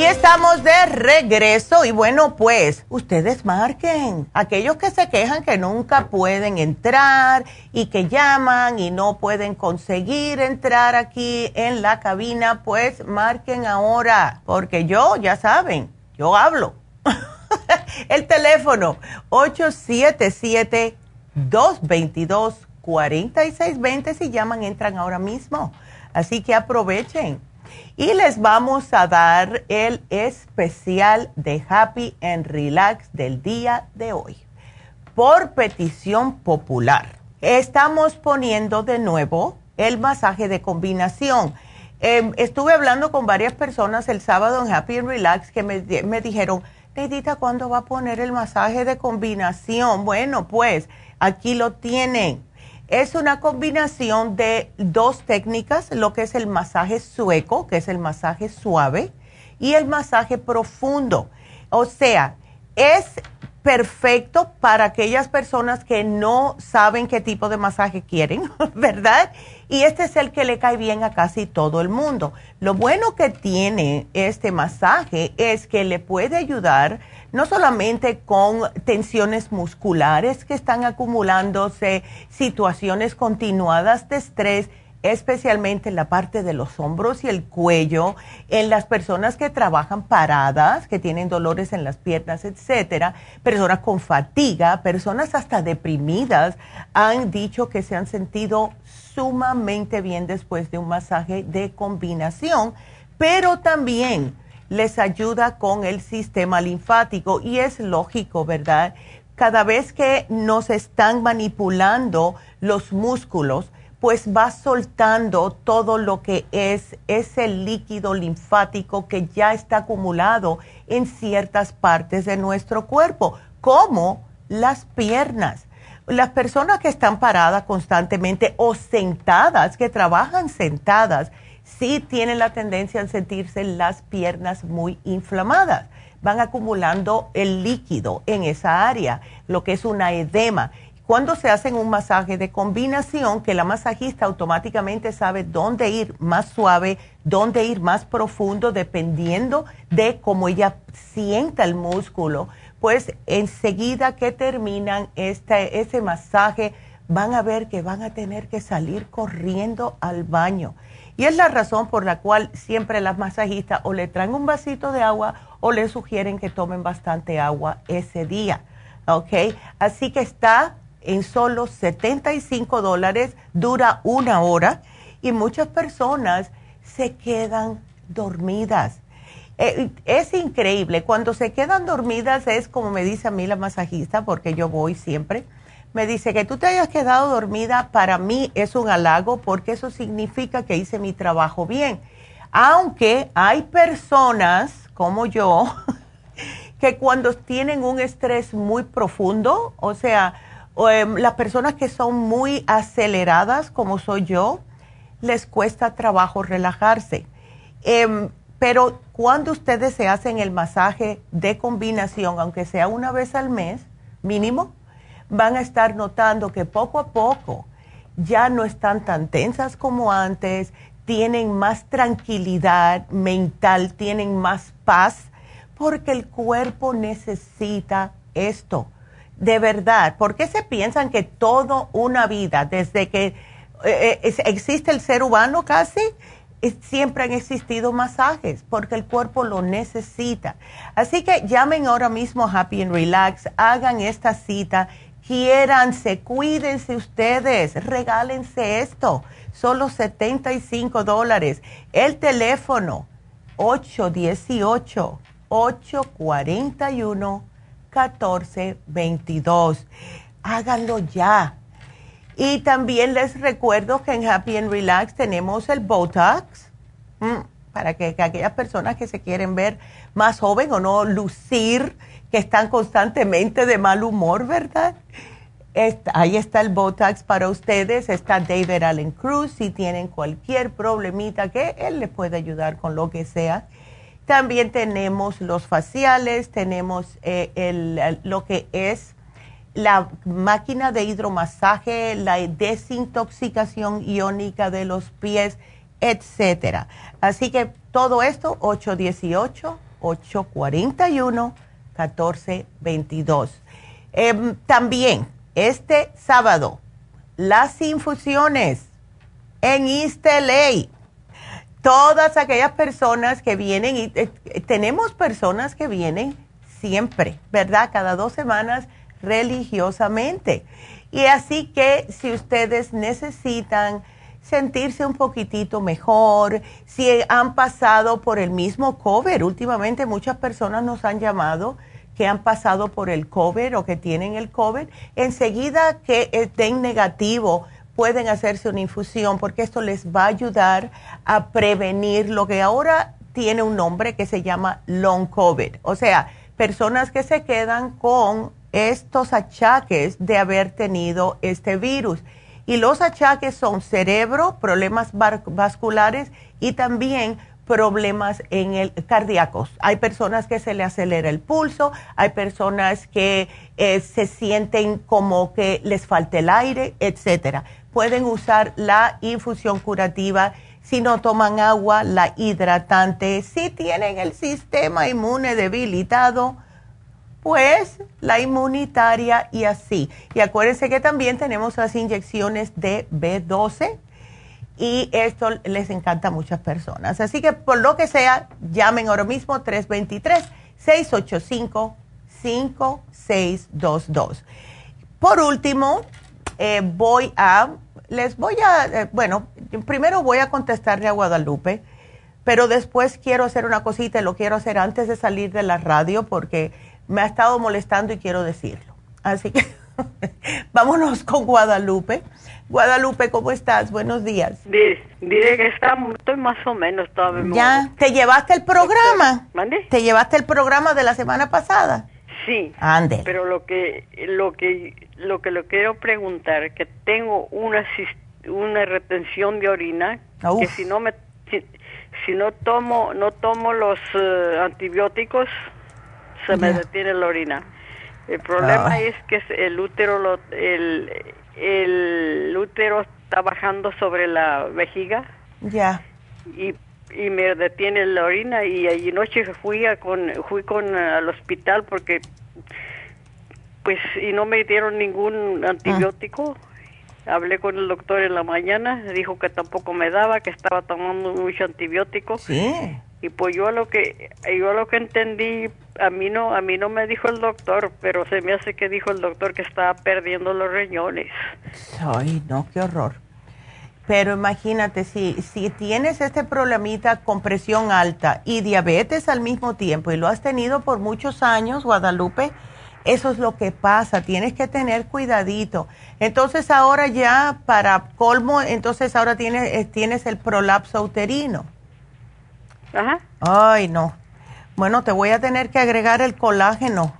Y estamos de regreso y bueno, pues ustedes marquen. Aquellos que se quejan que nunca pueden entrar y que llaman y no pueden conseguir entrar aquí en la cabina, pues marquen ahora, porque yo, ya saben, yo hablo. El teléfono 877-222-4620, si llaman, entran ahora mismo. Así que aprovechen y les vamos a dar el especial de Happy and Relax del día de hoy. Por petición popular, estamos poniendo de nuevo el masaje de combinación. Em, estuve hablando con varias personas el sábado en Happy and Relax que me, me dijeron, Neidita, ¿cuándo va a poner el masaje de combinación? Bueno, pues aquí lo tienen es una combinación de dos técnicas, lo que es el masaje sueco, que es el masaje suave, y el masaje profundo. O sea, es perfecto para aquellas personas que no saben qué tipo de masaje quieren, ¿verdad? Y este es el que le cae bien a casi todo el mundo. Lo bueno que tiene este masaje es que le puede ayudar no solamente con tensiones musculares que están acumulándose, situaciones continuadas de estrés, especialmente en la parte de los hombros y el cuello, en las personas que trabajan paradas, que tienen dolores en las piernas, etcétera, personas con fatiga, personas hasta deprimidas, han dicho que se han sentido sumamente bien después de un masaje de combinación, pero también les ayuda con el sistema linfático y es lógico, ¿verdad? Cada vez que nos están manipulando los músculos, pues va soltando todo lo que es ese líquido linfático que ya está acumulado en ciertas partes de nuestro cuerpo, como las piernas. Las personas que están paradas constantemente o sentadas, que trabajan sentadas, sí tienen la tendencia a sentirse las piernas muy inflamadas. Van acumulando el líquido en esa área, lo que es una edema. Cuando se hacen un masaje de combinación, que la masajista automáticamente sabe dónde ir más suave, dónde ir más profundo, dependiendo de cómo ella sienta el músculo, pues enseguida que terminan este, ese masaje, van a ver que van a tener que salir corriendo al baño. Y es la razón por la cual siempre las masajistas o le traen un vasito de agua o le sugieren que tomen bastante agua ese día. ¿Ok? Así que está en solo 75 dólares, dura una hora y muchas personas se quedan dormidas. Eh, es increíble, cuando se quedan dormidas es como me dice a mí la masajista, porque yo voy siempre, me dice que tú te hayas quedado dormida, para mí es un halago porque eso significa que hice mi trabajo bien. Aunque hay personas como yo que cuando tienen un estrés muy profundo, o sea, em, las personas que son muy aceleradas como soy yo, les cuesta trabajo relajarse. Em, pero cuando ustedes se hacen el masaje de combinación, aunque sea una vez al mes, mínimo, van a estar notando que poco a poco ya no están tan tensas como antes, tienen más tranquilidad mental, tienen más paz, porque el cuerpo necesita esto. De verdad, ¿por qué se piensan que toda una vida, desde que eh, eh, existe el ser humano casi, siempre han existido masajes porque el cuerpo lo necesita. Así que llamen ahora mismo Happy and Relax, hagan esta cita, quiéranse, cuídense ustedes, regálense esto, solo 75 dólares. El teléfono 818-841-1422. Háganlo ya y también les recuerdo que en Happy and Relax tenemos el Botox, mm, para que, aquellas personas que se quieren ver más joven o no lucir, que están constantemente de mal humor, ¿verdad? ahí está el Botox para ustedes, está David Allen Cruz, si tienen cualquier problemita que él les puede ayudar con lo que sea. También tenemos los faciales, tenemos eh, el, lo que es la máquina de hidromasaje, la desintoxicación iónica de los pies, etcétera. Así que todo esto 818 841 1422. también este sábado las infusiones en LA. Todas aquellas personas que vienen y eh, tenemos personas que vienen siempre, ¿verdad? Cada dos semanas religiosamente. Y así que si ustedes necesitan sentirse un poquitito mejor, si han pasado por el mismo COVID, últimamente muchas personas nos han llamado que han pasado por el COVID o que tienen el COVID, enseguida que estén negativo pueden hacerse una infusión porque esto les va a ayudar a prevenir lo que ahora tiene un nombre que se llama long COVID, o sea, personas que se quedan con estos achaques de haber tenido este virus. Y los achaques son cerebro, problemas vasculares y también problemas en el cardíacos. Hay personas que se le acelera el pulso, hay personas que eh, se sienten como que les falta el aire, etcétera. Pueden usar la infusión curativa si no toman agua, la hidratante, si tienen el sistema inmune debilitado pues la inmunitaria y así. Y acuérdense que también tenemos las inyecciones de B12 y esto les encanta a muchas personas. Así que por lo que sea, llamen ahora mismo 323-685-5622. Por último, eh, voy a, les voy a, eh, bueno, primero voy a contestarle a Guadalupe, pero después quiero hacer una cosita y lo quiero hacer antes de salir de la radio porque me ha estado molestando y quiero decirlo. Así que vámonos con Guadalupe. Guadalupe, ¿cómo estás? Buenos días. Diré que está, estoy más o menos todavía. ¿Ya? ¿Te llevaste el programa? ¿Mande? ¿Te llevaste el programa de la semana pasada? Sí. Ande. Pero lo que lo que lo que le quiero preguntar que tengo una una retención de orina que si no me si, no tomo no tomo los eh, antibióticos se me detiene la orina. El problema es que el útero lo, el, el útero está bajando sobre la vejiga. Ya. Y, y me detiene la orina y anoche fui a con fui con al hospital porque pues y no me dieron ningún antibiótico hablé con el doctor en la mañana, dijo que tampoco me daba, que estaba tomando mucho antibiótico. Sí. Y pues yo a lo que yo a lo que entendí, a mí no a mí no me dijo el doctor, pero se me hace que dijo el doctor que estaba perdiendo los riñones. Ay, no, qué horror. Pero imagínate, si, si tienes este problemita con presión alta y diabetes al mismo tiempo y lo has tenido por muchos años, Guadalupe, eso es lo que pasa, tienes que tener cuidadito. Entonces ahora ya para colmo, entonces ahora tienes, eh, tienes el prolapso uterino. Ajá. Ay, no. Bueno, te voy a tener que agregar el colágeno,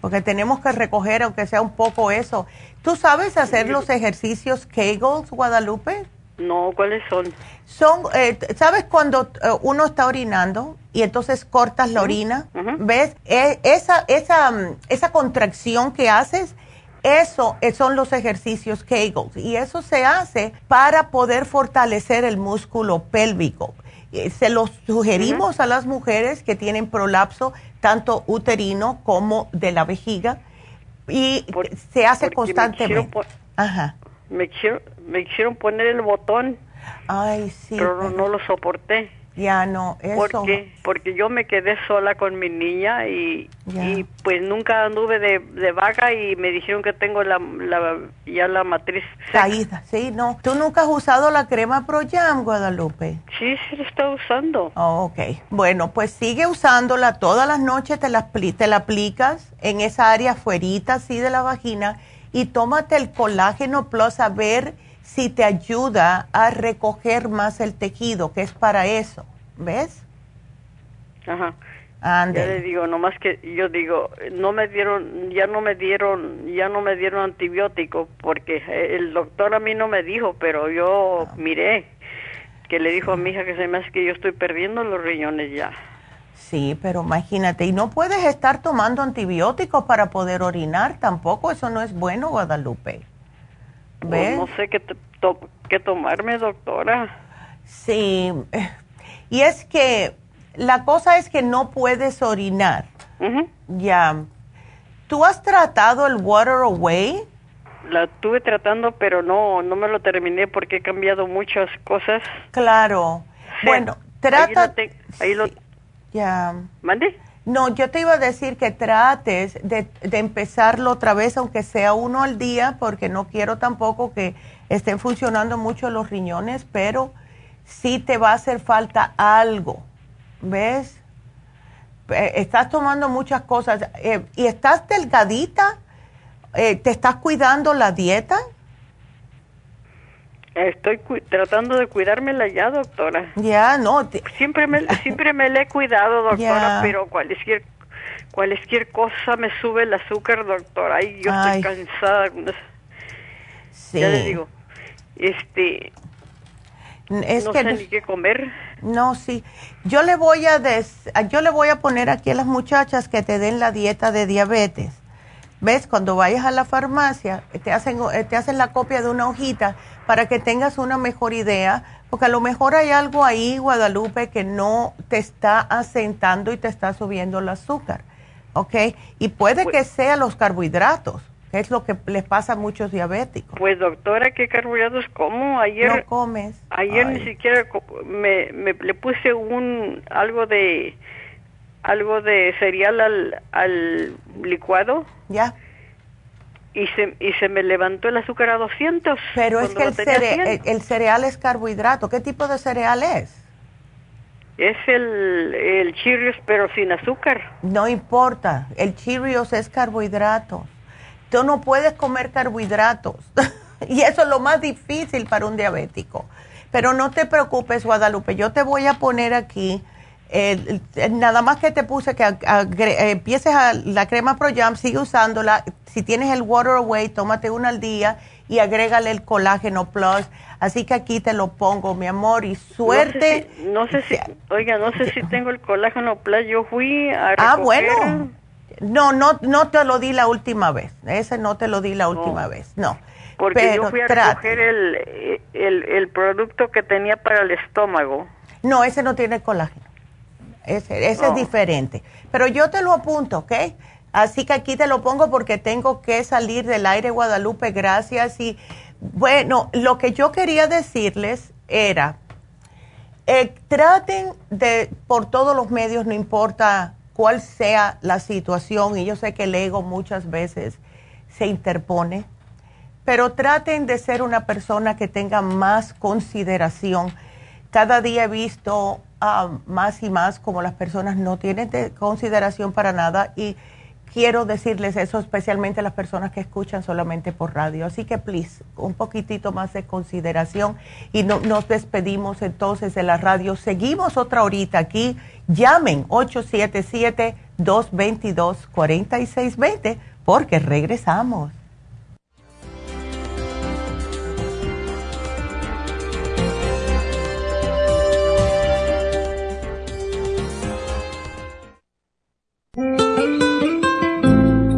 porque tenemos que recoger, aunque sea un poco eso. ¿Tú sabes hacer los ejercicios Kegels, Guadalupe? No, ¿cuáles son? Son, eh, ¿sabes cuando eh, uno está orinando y entonces cortas la orina? ¿Ves? E, esa, esa, esa contracción que haces, eso eh, son los ejercicios Kegels y eso se hace para poder fortalecer el músculo pélvico. Se los sugerimos a las mujeres que tienen prolapso tanto uterino como de la vejiga y se hace constantemente. Ajá. Me quisieron, me quisieron poner el botón. Ay, sí. Pero, no lo soporté. Ya no, eso. Porque, porque yo me quedé sola con mi niña y, y pues nunca anduve de, de, vaga y me dijeron que tengo la, la ya la matriz caída. Sí, no. ¿Tú nunca has usado la crema Pro Jam, Guadalupe? Sí, sí la está usando. Oh, ok. Bueno, pues sigue usándola todas las noches, te la, te la aplicas en esa área afuerita así de la vagina y tómate el colágeno plus a ver si te ayuda a recoger más el tejido, que es para eso, ¿ves? Ajá. Ya le digo, nomás que yo digo, no me dieron, ya no me dieron, ya no me dieron antibiótico porque el doctor a mí no me dijo, pero yo miré que le dijo a mi hija que se me hace que yo estoy perdiendo los riñones ya. Sí, pero imagínate, y no puedes estar tomando antibióticos para poder orinar tampoco, eso no es bueno, Guadalupe. Pues no sé qué, qué tomarme, doctora. Sí, y es que la cosa es que no puedes orinar. Ya. ¿Tú has tratado el Water Away? La estuve tratando, pero no, no me lo terminé porque he cambiado muchas cosas. Claro. Bueno, trata. Ahí lo, ya. ¿Mande? No, yo te iba a decir que trates de, empezarlo otra vez, aunque sea uno al día, porque no quiero tampoco que estén funcionando mucho los riñones, pero sí te va a hacer falta algo, ¿ves? Eh, estás tomando muchas cosas eh, y estás delgadita, eh, ¿te estás cuidando la dieta? Estoy tratando de cuidármela ya, doctora. Ya, no. Siempre me siempre me la he cuidado, doctora, pero cualquier cualquier cosa me sube el azúcar, doctora. Ay, yo estoy cansada. Sí. Ya le digo, este es no que sé ni qué comer. No, sí. Yo le voy a des, yo le voy a poner aquí a las muchachas que te den la dieta de diabetes. ¿Ves? Cuando vayas a la farmacia, te hacen, te hacen la copia de una hojita para que tengas una mejor idea, porque a lo mejor hay algo ahí, Guadalupe, que no te está asentando y te está subiendo el azúcar, ¿ok? Y puede pues que sea los carbohidratos, que es lo que les pasa a muchos diabéticos. Pues doctora, ¿qué carbohidratos como? Ayer no comes. Ayer ni siquiera me, me, le puse un algo de algo de cereal al, al licuado. Ya y se, y se me levantó el azúcar a 200. Pero es que el, el, cereal es carbohidrato. ¿Qué tipo de cereal es? Es el, el Cheerios, pero sin azúcar. No importa, el Cheerios es carbohidrato. Tú no puedes comer carbohidratos. y eso es lo más difícil para un diabético. Pero no te preocupes, Guadalupe, yo te voy a poner aquí eh, nada más que te puse que eh, empieces a la crema Pro Jam, sigue usándola. Si tienes el Water Away, tómate una al día y agrégale el colágeno plus. Así que aquí te lo pongo, mi amor, y suerte. No sé si, oiga, no sé si tengo el colágeno plus. Yo fui a Ah, bueno. No, no, no te lo di la última vez. Ese no te lo di la última vez, no. Porque yo fui a recoger el, el, el producto que tenía para el estómago. No, ese no tiene colágeno. Ese, ese es diferente. Pero yo te lo apunto, ¿ok? Así que aquí te lo pongo porque tengo que salir del aire Guadalupe, gracias. Y Bueno, lo que yo quería decirles era, eh, traten de, por todos los medios, no importa cuál sea la situación, y yo sé que el ego muchas veces se interpone, pero traten de ser una persona que tenga más consideración. Cada día he visto ah, más y más como las personas no tienen consideración para nada y quiero decirles eso especialmente a las personas que escuchan solamente por radio. Así que, please, un poquitito más de consideración y no, nos despedimos entonces de la radio. Seguimos otra horita aquí. Llamen 877-222-4620 porque regresamos.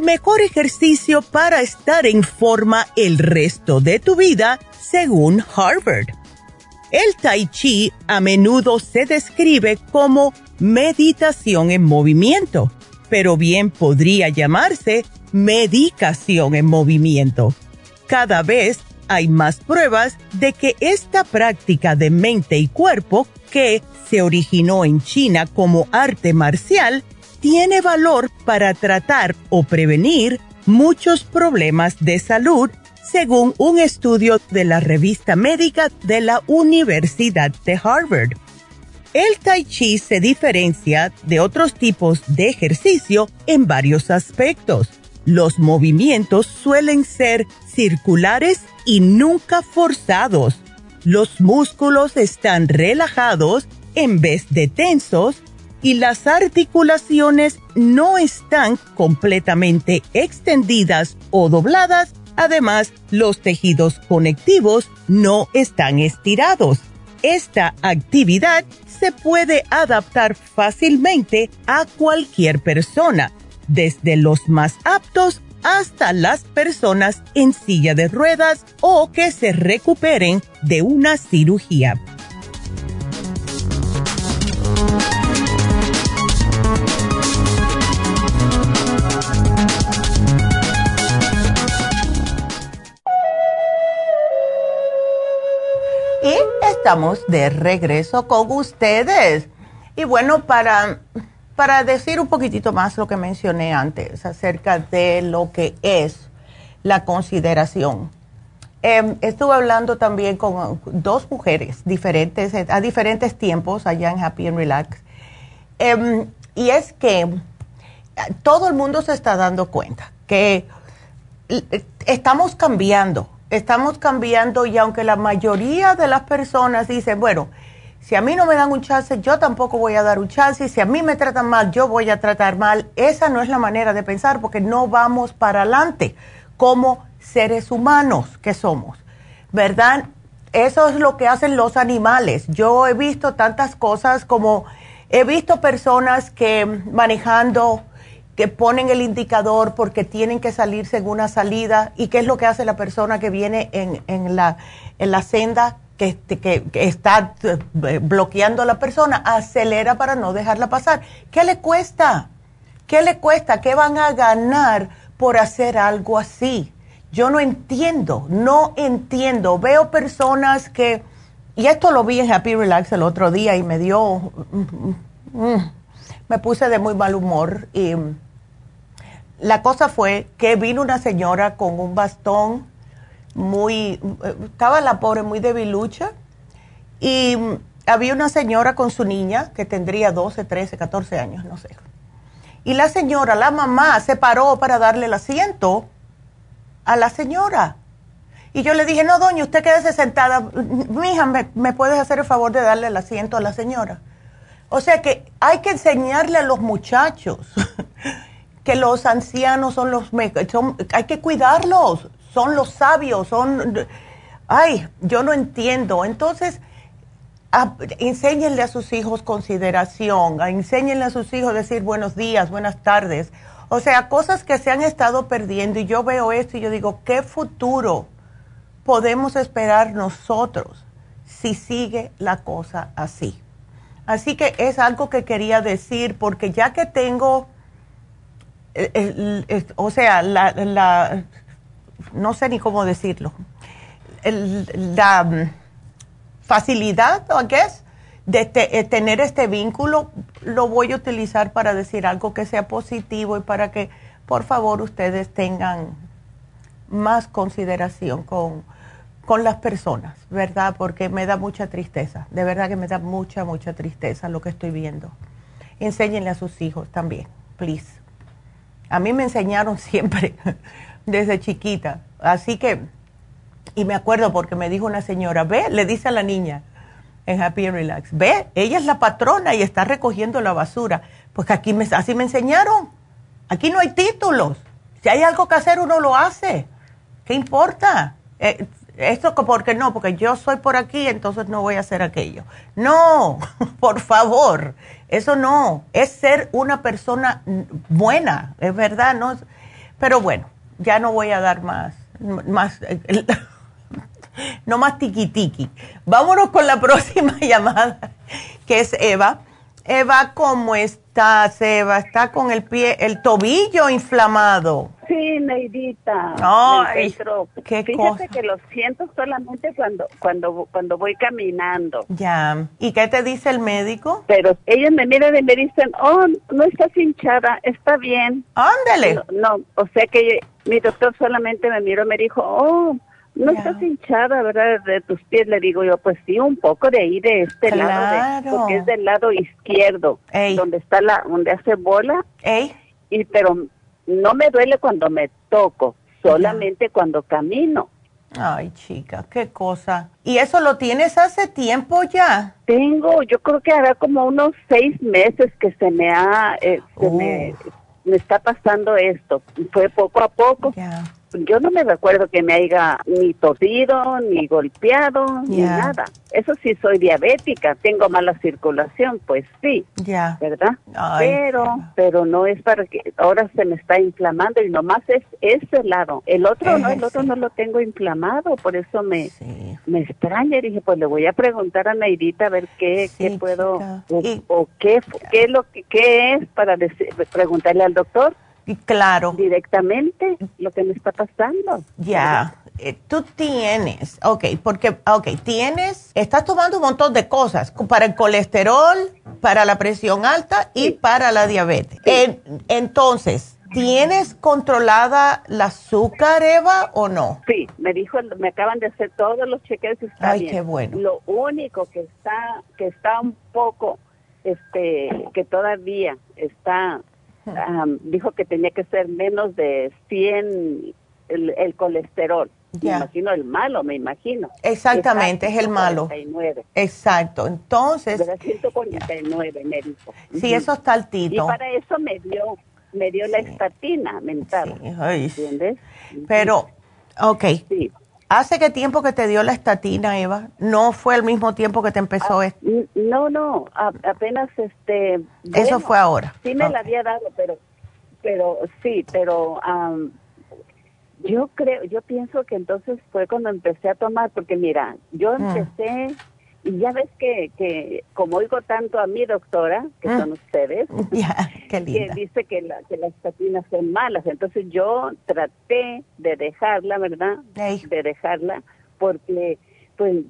Mejor ejercicio para estar en forma el resto de tu vida, según Harvard. El tai chi a menudo se describe como meditación en movimiento, pero bien podría llamarse medicación en movimiento. Cada vez hay más pruebas de que esta práctica de mente y cuerpo, que se originó en China como arte marcial, tiene valor para tratar o prevenir muchos problemas de salud, según un estudio de la revista médica de la Universidad de Harvard. El tai chi se diferencia de otros tipos de ejercicio en varios aspectos. Los movimientos suelen ser circulares y nunca forzados. Los músculos están relajados en vez de tensos y las articulaciones no están completamente extendidas o dobladas. Además, los tejidos conectivos no están estirados. Esta actividad se puede adaptar fácilmente a cualquier persona, desde los más aptos hasta las personas en silla de ruedas o que se recuperen de una cirugía. Estamos de regreso con ustedes. Y bueno, para, para decir un poquitito más lo que mencioné antes acerca de lo que es la consideración. Em, estuve hablando también con dos mujeres diferentes, a diferentes tiempos allá en Happy and Relax. Em, y es que todo el mundo se está dando cuenta que estamos cambiando estamos cambiando y aunque la mayoría de las personas dicen, bueno, si a mí no me dan un chance, yo tampoco voy a dar un chance, y si a mí me tratan mal, yo voy a tratar mal, esa no es la manera de pensar porque no vamos para adelante como seres humanos que somos, ¿verdad? Eso es lo que hacen los animales. Yo he visto tantas cosas como he visto personas que manejando que ponen el indicador porque tienen que salir según una salida y qué es lo que hace la persona que viene en, en, la, en la senda que, que, está eh, bloqueando a la persona, acelera para no dejarla pasar. ¿Qué le cuesta? ¿Qué le cuesta? ¿Qué van a ganar por hacer algo así? Yo no entiendo, no entiendo. Veo personas que y esto lo vi en Happy Relax el otro día y me dio, me puse de muy mal humor y la cosa fue que vino una señora con un bastón muy, estaba la pobre muy debilucha y había una señora con su niña que tendría 12, 13, 14 años, no sé. Y la señora, la mamá, se paró para darle el asiento a la señora. Y yo le dije, no, doña, usted quédese sentada. Mija, ¿me, ¿me puedes hacer el favor de darle el asiento a la señora? O sea que hay que enseñarle a los muchachos que los ancianos son los... Son, hay que cuidarlos, son los sabios, son... Ay, yo no entiendo. Entonces, enséñenle a sus hijos consideración, enséñenle a sus hijos decir buenos días, buenas tardes. O sea, cosas que se han estado perdiendo y yo veo esto y yo digo, ¿qué futuro podemos esperar nosotros si sigue la cosa así? Así que es algo que quería decir porque ya que tengo, o sea, la, no sé ni cómo decirlo, la mm, facilidad, ¿o qué es? de eh, tener este vínculo, lo voy a utilizar para decir algo que sea positivo y para que, por favor, ustedes tengan más consideración con, con las personas, ¿verdad? Porque me da mucha tristeza, de verdad que me da mucha, mucha tristeza lo que estoy viendo. Enséñenle a sus hijos también, please. A mí me enseñaron siempre, desde chiquita, así que, y me acuerdo porque me dijo una señora, ve, le dice a la niña, en Happy and Relax. Ve, ella es la patrona y está recogiendo la basura. Pues aquí me, así me enseñaron. Aquí no hay títulos. Si hay algo que hacer, uno lo hace. ¿Qué importa? Eh, esto porque no, porque yo soy por aquí, entonces no voy a hacer aquello. No, por favor, eso no. Es ser una persona buena, es verdad, ¿no? Pero bueno, ya no voy a dar más, más no más tiki. Vámonos con la próxima llamada, que es Eva. Eva, ¿cómo estás, Eva? Está con el pie, el tobillo inflamado. Sí, Neidita. Ay, qué Fíjate que lo siento solamente cuando, cuando, cuando voy caminando. Ya. ¿Y qué te dice el médico? Pero ellos me miran y me dicen, oh, no estás hinchada, está bien. Ándale. No, no, o sea que mi doctor solamente me miró y me dijo, oh, no estás hinchada, ¿verdad? De tus pies, le digo yo, pues sí, un poco de ahí, de este lado, porque es del lado izquierdo, donde está la, donde hace bola. Y pero no me duele cuando me toco, solamente cuando camino. Ay, chica, qué cosa. ¿Y eso lo tienes hace tiempo ya? Tengo, yo creo que hará como unos seis meses que se me ha, eh, se me, me, está pasando esto. Fue poco a poco. Ya yo no me recuerdo que me haya ni torcido, ni golpeado, ni nada. Eso sí, soy diabética, tengo mala circulación, pues sí, ya ¿verdad? pero, pero no es para que ahora se me está inflamando y nomás es ese lado. El otro no, el otro no lo tengo inflamado, por eso me, me extraña. dije, pues le voy a preguntar a Naidita a ver qué, qué puedo, o, qué, qué, es lo que qué es para preguntarle al doctor Claro. Directamente lo que me está pasando. Ya. Eh, tú tienes, ok, porque, ok, tienes, estás tomando un montón de cosas para el colesterol, para la presión alta y para la diabetes. entonces, ¿tienes controlada la azúcar, Eva, o no? Sí, me dijo, me acaban de hacer todos los chequeos. Ay, qué bueno. Lo único que está, que está un poco, este, que todavía está dijo que tenía que ser menos de 100 el, colesterol. Me imagino el malo, me imagino. Exactamente, es el malo. Exacto, entonces... 149 me dijo. Sí, eso está altito. Y para eso me dio, me dio la estatina mental. ¿Entiendes? Pero, ok. Sí. ¿Hace qué tiempo que te dio la estatina, Eva? ¿No fue al mismo tiempo que te empezó ah, esto? No, no, apenas este... Eso fue ahora. Sí me la había dado, pero, pero sí, pero yo creo, yo pienso que entonces fue cuando empecé a tomar, porque mira, yo mm. Y ya ves que, que como oigo tanto a mi doctora, que mm. son ustedes, que dice que, la, que las estatinas son malas. Entonces yo traté de dejarla, ¿verdad? De dejarla, porque pues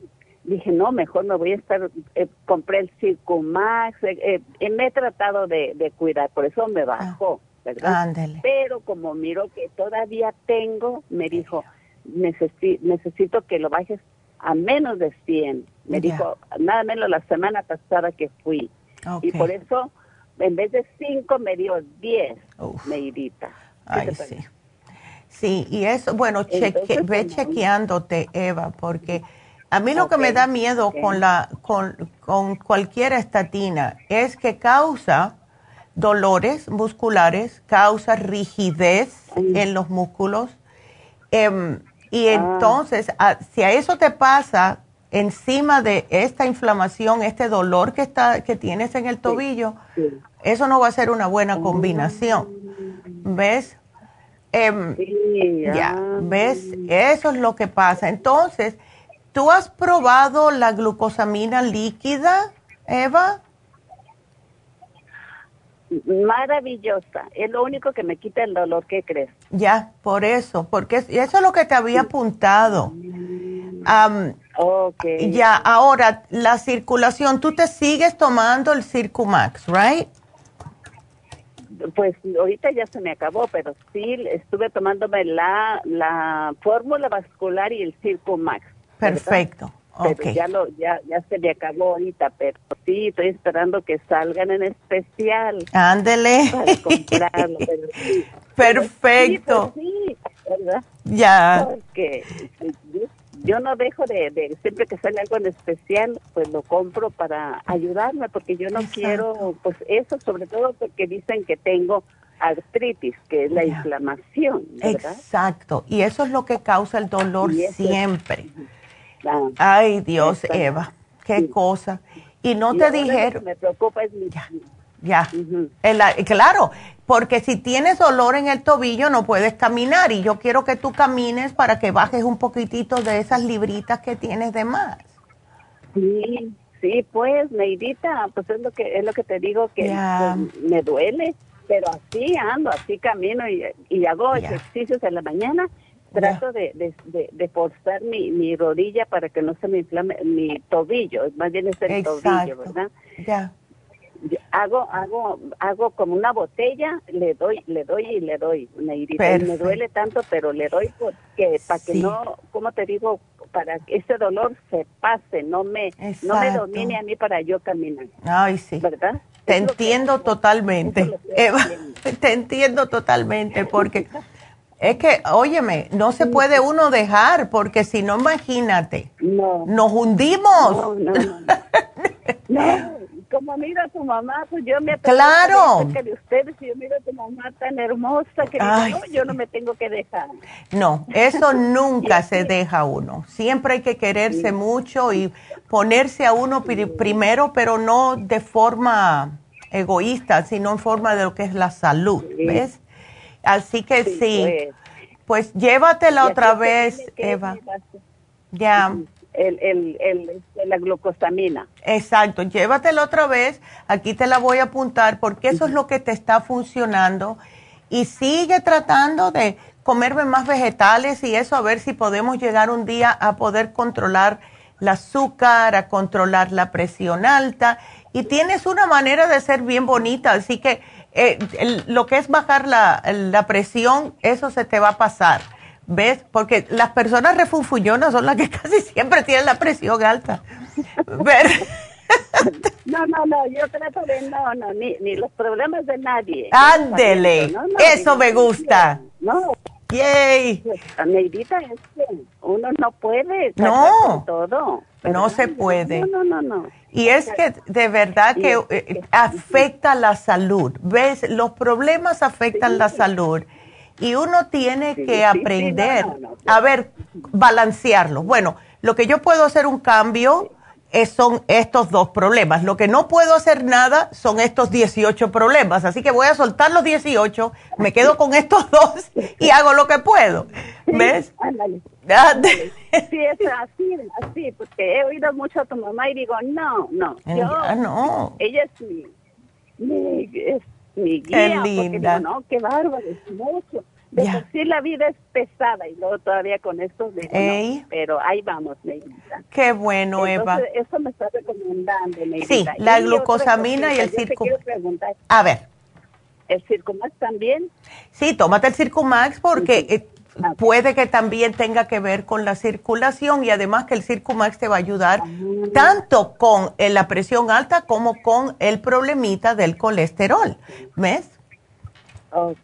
dije, no, mejor me voy a estar, eh, compré el Circumax, eh, eh, me he tratado de, cuidar, por eso me bajó, ¿verdad? Pero como miro que todavía tengo, me dijo, necesito que lo bajes a menos de 100. Me dijo, nada menos la semana pasada que fui. Y por eso, en vez de 5, me dio 10, Neidita. Ay, sí. Sí, y eso, bueno, ve chequeándote, Eva, porque a mí lo que me da miedo con, la, con, con cualquier estatina es que causa dolores musculares, causa rigidez en los músculos. Em, y ah. entonces, si a eso te pasa, encima de esta inflamación, este dolor que, está, que tienes en el tobillo, eso no va a ser una buena combinación. ¿Ves? Em, ya, ¿ves? Eso es lo que pasa. Entonces, ¿Tú has probado la glucosamina líquida, Eva? Maravillosa. Es lo único que me quita el dolor, ¿qué crees? Ya, por eso, porque eso es lo que te había apuntado. Ya, ahora, la circulación, tú te sigues tomando el Circumax, ¿right? Pues ahorita ya se me acabó, pero sí estuve tomándome la, la fórmula vascular y el Circumax. Perfecto. Pero ya, lo, ya, ya se me acabó ahorita, pero sí, estoy esperando que salgan en especial. Ándele. Perfecto. Sí, ¿verdad? Ya. Porque yo, no dejo de, siempre que sale algo en especial, pues lo compro para ayudarme, porque yo no quiero, pues eso, sobre todo porque dicen que tengo artritis, que es la inflamación, ¿verdad? Exacto, y eso es lo que causa el dolor siempre. Ay, Dios, Eva, qué cosa. Y no te dijeron... Me preocupa es Ya, ya. claro, porque si tienes dolor en el tobillo no puedes caminar. Y yo quiero que tú camines para que bajes un poquitito de esas libritas que tienes de más. Sí, sí, pues, Neidita, pues es lo que es lo que te digo que pues, me duele, pero así ando, así camino y, y hago ejercicios en la mañana trato de, de, de, forzar mi, mi, rodilla para que no se me inflame mi tobillo, más bien es el tobillo, ¿verdad? Ya. Hago, hago, hago como una botella, le doy, le doy y le doy, me duele tanto, pero le doy porque para que no, como te digo, para que ese dolor se pase, no me, no me domine a mí para yo caminar. Ay, sí. ¿Verdad? Te entiendo totalmente, Eva, te entiendo totalmente porque es que, óyeme, no se puede uno dejar, porque si no, imagínate, no. nos hundimos. No, no, no. como mira a tu mamá, pues yo me claro. de ustedes y yo miro a tu mamá tan hermosa que no, yo no me tengo que dejar. No, eso nunca se deja uno. Siempre hay que quererse mucho y ponerse a uno primero, pero no de forma egoísta, sino en forma de lo que es la salud, ¿ves? Así que sí, pues, llévatela otra vez, Eva. Ya. El, el, el, la glucosamina. Exacto, llévatela otra vez. Aquí te la voy a apuntar porque eso es lo que te está funcionando. Y sigue tratando de comerme más vegetales y eso a ver si podemos llegar un día a poder controlar el azúcar, a controlar la presión alta. Y tienes una manera de ser bien bonita, así que eh, lo que es bajar la, la, presión, eso se te va a pasar. ¿Ves? Porque las personas refunfuñonas son las que casi siempre tienen la presión alta. No, no, no, yo trato de no, no, ni, ni los problemas de nadie. Ándele, eso me gusta. No. Yay. Neidita, es que uno no puede. No. Todo. No se puede. No, no, no, no. Y es que de verdad que eh, afecta la salud. ¿Ves? Los problemas afectan la salud. Y uno tiene que aprender a ver, balancearlo. Bueno, lo que yo puedo hacer un cambio son estos dos problemas. Lo que no puedo hacer nada son estos 18 problemas. Así que voy a soltar los 18, me quedo con estos dos y hago lo que puedo. ¿Ves? Sí, es así, así, porque he oído mucho a tu mamá y digo, no, no. Yo, no. Ella es mi, mi, es mi guía. Qué linda. no, qué bárbaro, es mucho. De sí la vida es pesada y luego todavía con esto de no, pero ahí vamos, Neidita. Qué bueno, Eva. Eso me está recomendando, Neidita. Sí, la glucosamina y el circo. A ver. ¿El Circumax también? Sí, tómate el Circumax porque eh, ah. Puede que también tenga que ver con la circulación y además que el Circumax te va a ayudar tanto con eh, la presión alta como con el problemita del colesterol. ¿Ves? Ok,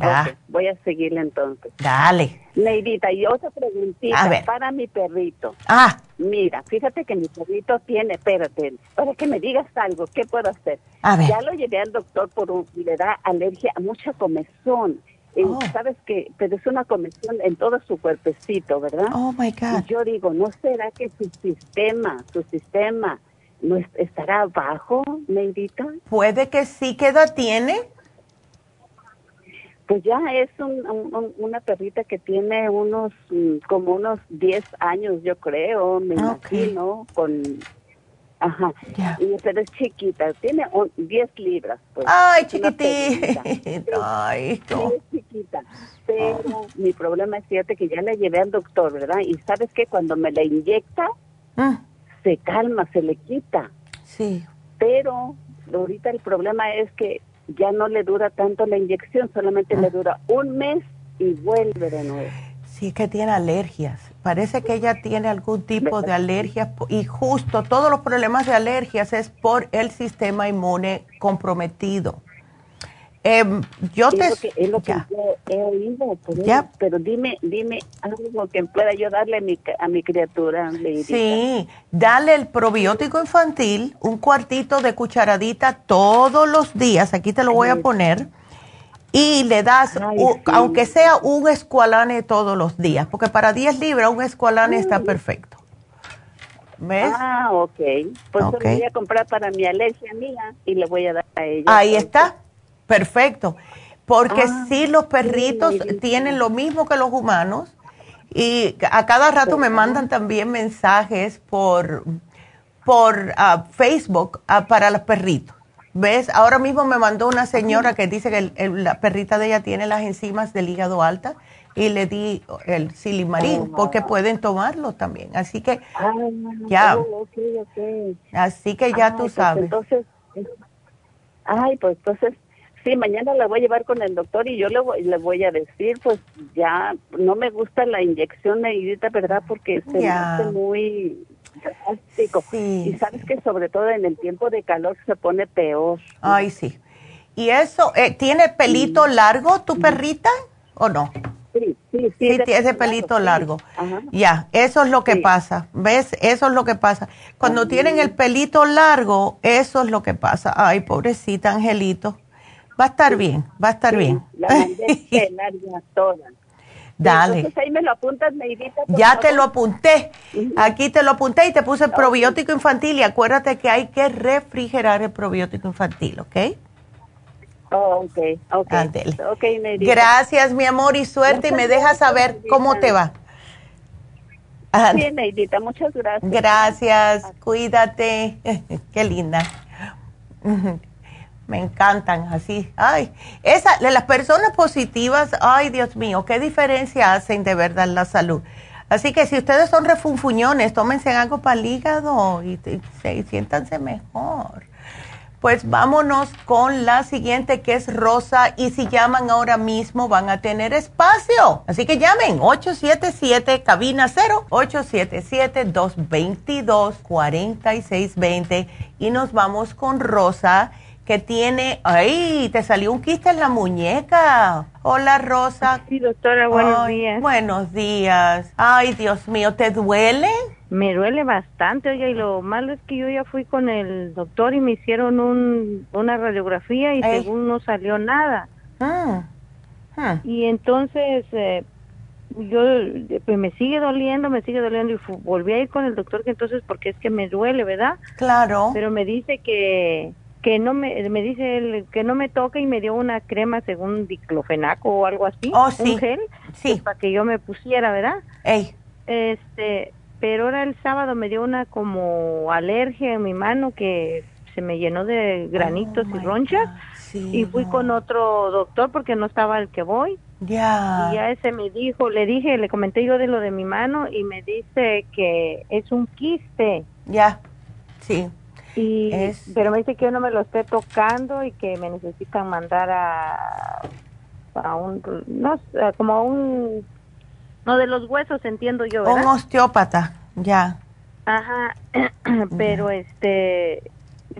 ah. voy a seguirle entonces. Dale. Neidita, y otra preguntita para mi perrito. Ah. Mira, fíjate que mi perrito tiene, espérate, para que me digas algo, ¿qué puedo hacer? A ver. Ya lo llevé al doctor por un, le da alergia a mucha comezón. Oh. Sabes que, pero es una comezón en todo su cuerpecito, ¿verdad? Oh my God. Y yo digo, ¿no será que su sistema, su sistema, no estará bajo, Neidita? Puede que sí. ¿Qué edad tiene? Pues ya es una perrita que tiene unos, mm, como unos 10 años, yo creo, me imagino, con... Ajá, y, pero es chiquita, tiene 10 libras. Pues, Ay, chiquitita. Ay, no. Es chiquita. Pero mi problema es, fíjate, que ya la llevé al doctor, ¿verdad? Y sabes que cuando me la inyecta, ah. se calma, se le quita. Sí. Pero ahorita el problema es que ya no le dura tanto la inyección, solamente le ah. dura un mes y vuelve de nuevo. Sí, es que tiene alergias. Parece que ella tiene algún tipo de alergias y justo todos los problemas de alergias es por el sistema inmune comprometido. Em, yo te... es lo que he oído, pero dime, dime algo que pueda yo darle a mi, a mi criatura. Sí, dale el probiótico infantil, un cuartito de cucharadita todos los días, aquí te lo voy a poner, y le das, aunque sea un escualane todos los días, porque para 10 libras un escualane está perfecto. ¿Ves? Ah, ok. Pues lo voy a comprar para mi alergia mía y le voy a dar a ella. Ahí está Perfecto. Porque ah, si los perritos tienen lo mismo que los humanos y a cada rato me mandan también mensajes por, por ah, Facebook ah, para los perritos. ¿Ves? Ahora mismo me mandó una señora que dice que la perrita de ella tiene las enzimas del hígado alta y le di el silimarín porque pueden tomarlo también. Así que ya. Así que ya tú pues sabes. Entonces, ay, pues entonces Sí, mañana la voy a llevar con el doctor y yo le voy, le voy a decir, pues ya no me gusta la inyección negrita, ¿verdad? Porque se me hace muy drástico. Y sabes que sobre todo en el tiempo de calor se pone peor. Ay, sí. ¿Y eso, eh, tiene pelito largo tu perrita o no? Sí, sí, sí. Sí, tiene pelito largo. Ya, eso es lo que pasa. ¿Ves? Eso es lo que pasa. Cuando tienen el pelito largo, eso es lo que pasa. Ay, pobrecita Angelito. Va a estar bien, va a estar bien. La mandé toda. Dale. Entonces ahí me lo apuntas, Neidita. Ya te lo apunté. Aquí te lo apunté y te puse el probiótico infantil y acuérdate que hay que refrigerar el probiótico infantil, ¿ok? Oh, ok, ok. okay Gracias, mi amor, y suerte. y me dejas saber cómo te va. Bien, Neidita, muchas gracias. Gracias, cuídate. Qué linda. Me encantan así. Ay, esa, de las personas positivas, ay Dios mío, qué diferencia hacen de verdad en la salud. Así que si ustedes son refunfuñones, tómense algo para el hígado y, siéntanse mejor. Pues vámonos con la siguiente que es Rosa y si llaman ahora mismo van a tener espacio. Así que llamen 877 cabina 0 877 222 4620 y nos vamos con Rosa que tiene, ay, te salió un quiste en la muñeca. Hola, Rosa. Sí, doctora, buenos días. Buenos días. Ay, Dios mío, ¿te duele? Me duele bastante, oye, y lo malo es que yo ya fui con el doctor y me hicieron un, una radiografía y según no salió nada. Ah. Ah. Y entonces, eh, yo, pues me sigue doliendo, me sigue doliendo y volví a ir con el doctor que entonces, porque es que me duele, ¿verdad? Claro. Pero me dice que que no me, me dice él que no me toque y me dio una crema según diclofenaco o algo así, oh, sí. un gel, sí. para que yo me pusiera, ¿verdad? Ey. Este, pero ahora el sábado me dio una como alergia en mi mano que se me llenó de granitos y oh, ronchas y fui con otro doctor porque no estaba el que voy Ya. Y ya ese me dijo, le dije, le comenté yo de lo de mi mano y me dice que es un quiste. Ya, sí. Y, Pero me dice que yo no me lo esté tocando y que me necesitan mandar a, a un, no como a un, no de los huesos entiendo yo, ¿verdad? Un osteópata, ya. Ajá, pero este,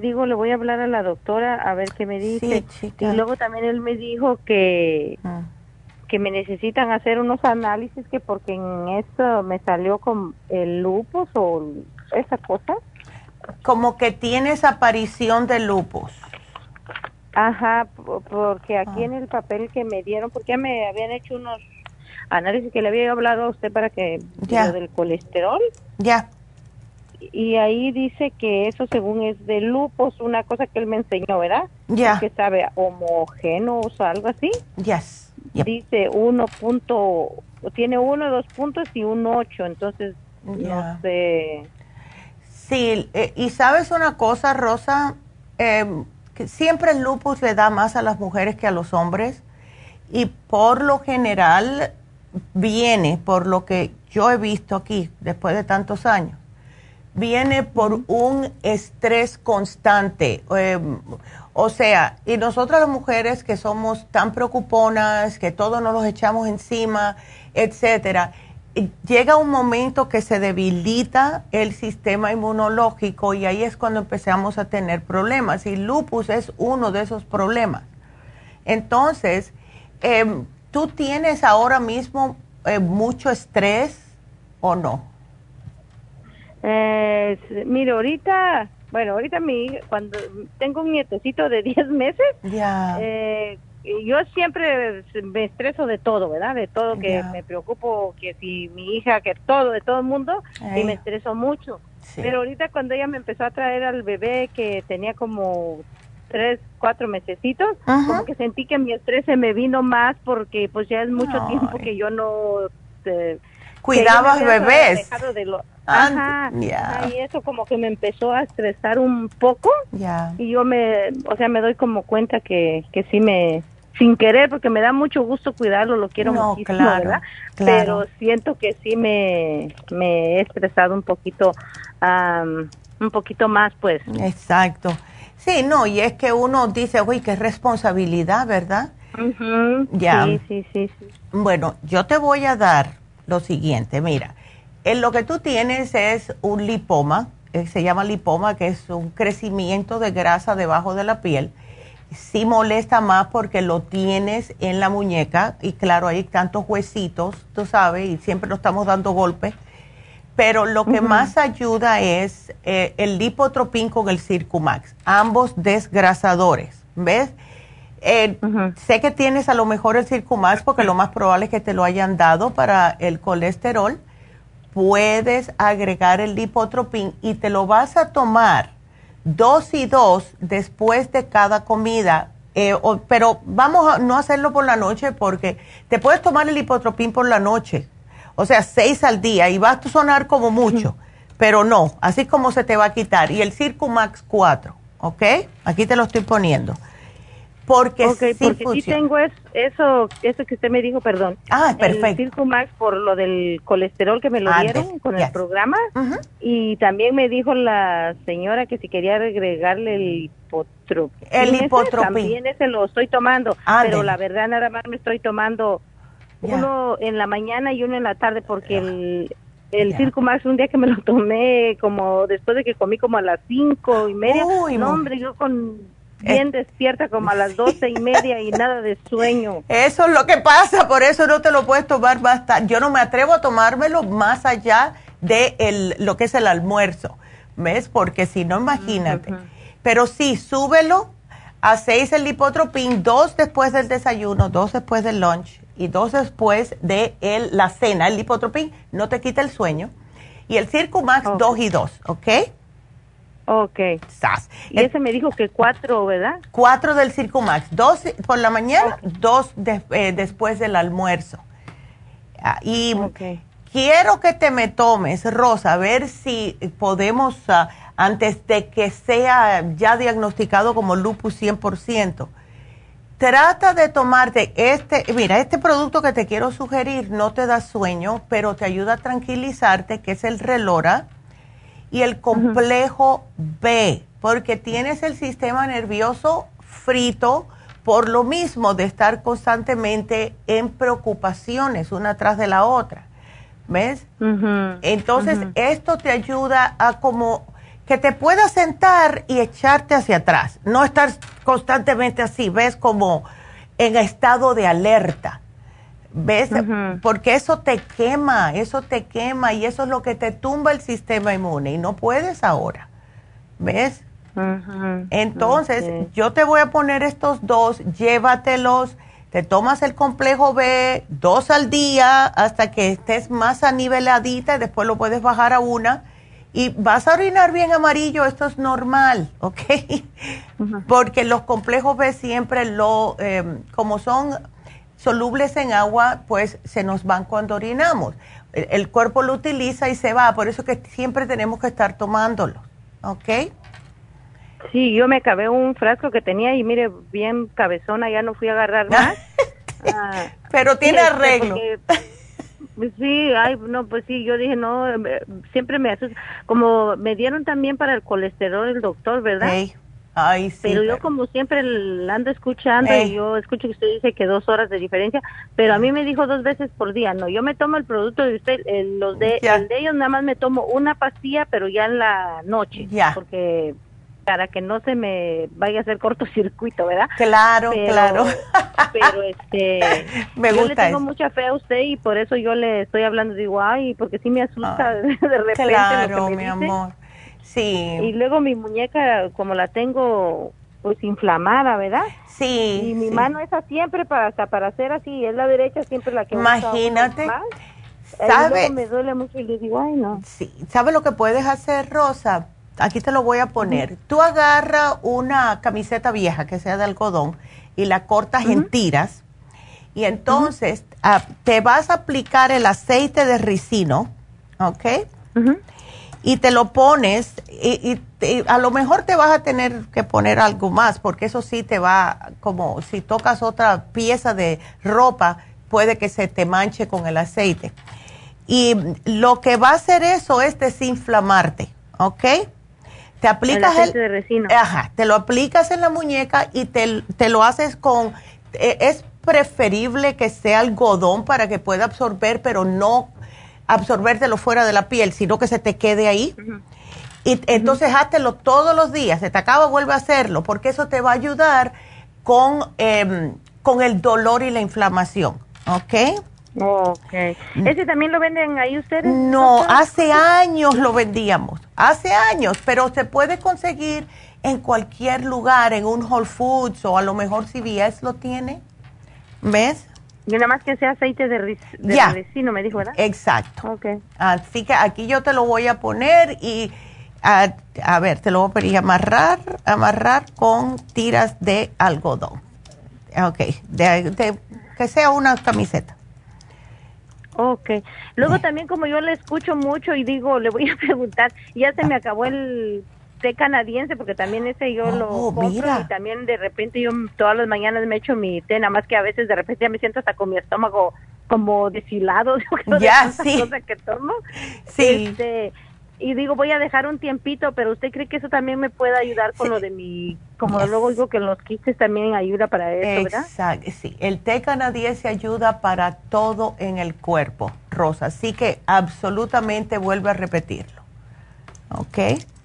digo, le voy a hablar a la doctora a ver qué me dice. y luego también él me dijo que, ah. que me necesitan hacer unos análisis que porque en eso me salió con el lupus o esa cosa. Como que tienes aparición de lupus. Ajá, porque aquí ah. en el papel que me dieron, porque me habían hecho unos análisis que le había hablado a usted para que ya. lo del colesterol. Ya y ahí dice que eso según es de lupus, una cosa que él me enseñó, ¿verdad? Ya. Que sabe homogéneos o algo así. Yes. Dice uno punto, tiene uno, dos puntos y un ocho, entonces no sé. Sí, eh, y sabes una cosa, Rosa, em, que siempre el lupus le da más a las mujeres que a los hombres y por lo general viene, por lo que yo he visto aquí después de tantos años, viene por un estrés constante. Em, o sea, y nosotras las mujeres que somos tan preocuponas, que todos nos los echamos encima, etcétera, llega un momento que se debilita el sistema inmunológico y ahí es cuando empezamos a tener problemas. Y lupus es uno de esos problemas. Entonces, em, ¿tú tienes ahora mismo eh, mucho estrés o no? Eh, mire, ahorita, bueno, ahorita mi cuando tengo un nietecito de 10 meses, ya. Eh, yo siempre me estreso de todo, ¿verdad? De todo, que me preocupo, que si mi hija, que todo, de todo el mundo, y me estreso mucho. Pero ahorita cuando ella me empezó a traer al bebé que tenía como tres, cuatro mesecitos, como que sentí que mi estrés se me vino más porque pues ya es mucho tiempo que yo no... Eh, Cuidabas bebés. Ajá, y eso como que me empezó a estresar un poco. Y yo me, o sea, me doy como cuenta que, que sí me, sin querer, porque me da mucho gusto cuidarlo, lo quiero muchísimo, ¿verdad? Pero siento que sí me, me he estresado un poquito, un poquito más, pues. Exacto. Sí, no, y es que uno dice, uy, qué responsabilidad, ¿verdad? Ya. Sí, sí, sí, sí. Bueno, yo te voy a dar lo siguiente, mira lo que tú tienes es un lipoma, eh, se llama lipoma, que es un crecimiento de grasa debajo de la piel. Sí molesta más porque lo tienes en la muñeca y claro, hay tantos huesitos, tú sabes, y siempre nos estamos dando golpes. Pero lo que más ayuda es eh, el lipotropín con el Circumax, ambos desgrasadores, ¿ves? Eh, sé que tienes a lo mejor el Circumax porque lo más probable es que te lo hayan dado para el colesterol puedes agregar el lipotropín y te lo vas a tomar dos y dos después de cada comida. Eh, pero vamos a no hacerlo por la noche porque te puedes tomar el lipotropín por la noche, o sea, seis al día y vas a sonar como mucho, pero no, así como se te va a quitar. Y el Circumax 4, ¿ok? Aquí te lo estoy poniendo porque sí porque tengo es, eso, eso que usted me dijo, perdón. Ah, perfecto. El Circumax por lo del colesterol que me lo dieron con el programa. Y también me dijo la señora que si quería agregarle el hipotropín. El hipotropín. También ese lo estoy tomando, pero la verdad nada más me estoy tomando uno en la mañana y uno en la tarde porque el, el Circumax un día que me lo tomé como después de que comí como a las cinco y media. Uy, no, hombre, yo con bien despierta como a las doce y media y nada de sueño. Eso es lo que pasa, por eso no te lo puedes tomar bastante. Yo no me atrevo a tomármelo más allá de el, lo que es el almuerzo, ¿ves? Porque si no, imagínate. Pero sí, súbelo a seis el lipotropín, dos después del desayuno, dos después del lunch y dos después de el, la cena. El lipotropín no te quita el sueño. Y el Circumax, Max dos y dos, ¿ok? Ok. Y ese me dijo que cuatro, ¿verdad? Cuatro del Circumax. Dos por la mañana, dos eh, después del almuerzo. Ah, y quiero que te me tomes, Rosa, a ver si podemos, ah, antes de que sea ya diagnosticado como lupus 100%, trata de tomarte este, mira, este producto que te quiero sugerir no te da sueño, pero te ayuda a tranquilizarte, que es el relora y el complejo B, porque tienes el sistema nervioso frito por lo mismo de estar constantemente en preocupaciones una tras de la otra. ¿Ves? Entonces, esto te ayuda a como que te puedas sentar y echarte hacia atrás, no estar constantemente así, ves como en estado de alerta. ¿Ves? Porque eso te quema, eso te quema y eso es lo que te tumba el sistema inmune y no puedes ahora. ¿Ves? Entonces, yo te voy a poner estos dos, llévatelos, te tomas el complejo B dos al día hasta que estés más aniveladita y después lo puedes bajar a una y vas a orinar bien amarillo, esto es normal, ¿ok? Porque los complejos B siempre lo, em, como son solubles en agua, pues se nos van cuando orinamos. El, cuerpo lo utiliza y se va, por eso que siempre tenemos que estar tomándolo, ¿ok? Sí, yo me acabé un frasco que tenía y mire, bien cabezona, ya no fui a agarrar más. Ah, Pero tiene este, arreglo. Sí, ay, no, pues sí, yo dije, no, siempre me asusta. Como me dieron también para el colesterol el doctor, ¿verdad? Ay, sí. Pero, yo como siempre la ando escuchando y yo escucho que usted dice que dos horas de diferencia, pero a mí me dijo dos veces por día, no, yo me tomo el producto de usted, el, los de, el de ellos nada más me tomo una pastilla, pero ya en la noche, ya. porque para que no se me vaya a hacer cortocircuito, ¿verdad? Claro, claro. Pero este, me yo le tengo mucha fe a usted y por eso yo le estoy hablando, digo, ay, porque sí me asusta de repente. Claro, mi amor. Sí. Y luego mi muñeca, como la tengo pues inflamada, ¿verdad? Sí. Y mi mano esa siempre para hasta para hacer así, es la derecha siempre la que Imagínate. ¿Sabe? Me duele mucho y le digo, ay, no. Sí. ¿Sabe lo que puedes hacer, Rosa? aquí te lo voy a poner. Tú agarra una camiseta vieja que sea de algodón y la cortas en tiras y entonces ah, te vas a aplicar el aceite de ricino, ¿ok? Y te lo pones y, a lo mejor te vas a tener que poner algo más porque eso sí te va, como si tocas otra pieza de ropa, puede que se te manche con el aceite. Y lo que va a hacer eso es desinflamarte, ¿ok? Te aplicas el, de resino. Ajá, te lo aplicas en la muñeca y te, lo haces con, e, es preferible que sea algodón para que pueda absorber, pero no absorbértelo fuera de la piel, sino que se te quede ahí. Y entonces háztelo todos los días, se te acaba, vuelve a hacerlo, porque eso te va a ayudar con, em, con el dolor y la inflamación, ¿ok? Ok. Mm. ¿Ese también lo venden ahí ustedes? No, hace años lo vendíamos, hace años, pero se puede conseguir en cualquier lugar, en un Whole Foods o a lo mejor CVS lo tiene. ¿Ves? Y nada más que sea aceite de, resino, me dijo, ¿verdad? Exacto. Ok. Así que aquí yo te lo voy a poner y a, a ver, te lo voy a pedir amarrar, amarrar con tiras de algodón. Ok, de, que sea una camiseta. Ok. Luego también como yo le escucho mucho y digo, le voy a preguntar, ya se me acabó el té canadiense porque también ese yo lo oh, compro y también de repente yo todas las mañanas me echo mi té, nada más que a veces de repente ya me siento hasta con mi estómago como deshilado, ya, sí. que tomo. Sí. Este, y digo, voy a dejar un tiempito, pero ¿usted cree que eso también me puede ayudar con lo de mi, como luego digo que los quistes también ayuda para eso, ¿verdad? Exacto, sí. El té canadiense ayuda para todo en el cuerpo, Rosa. Así que absolutamente vuelve a repetirlo. ¿Ok?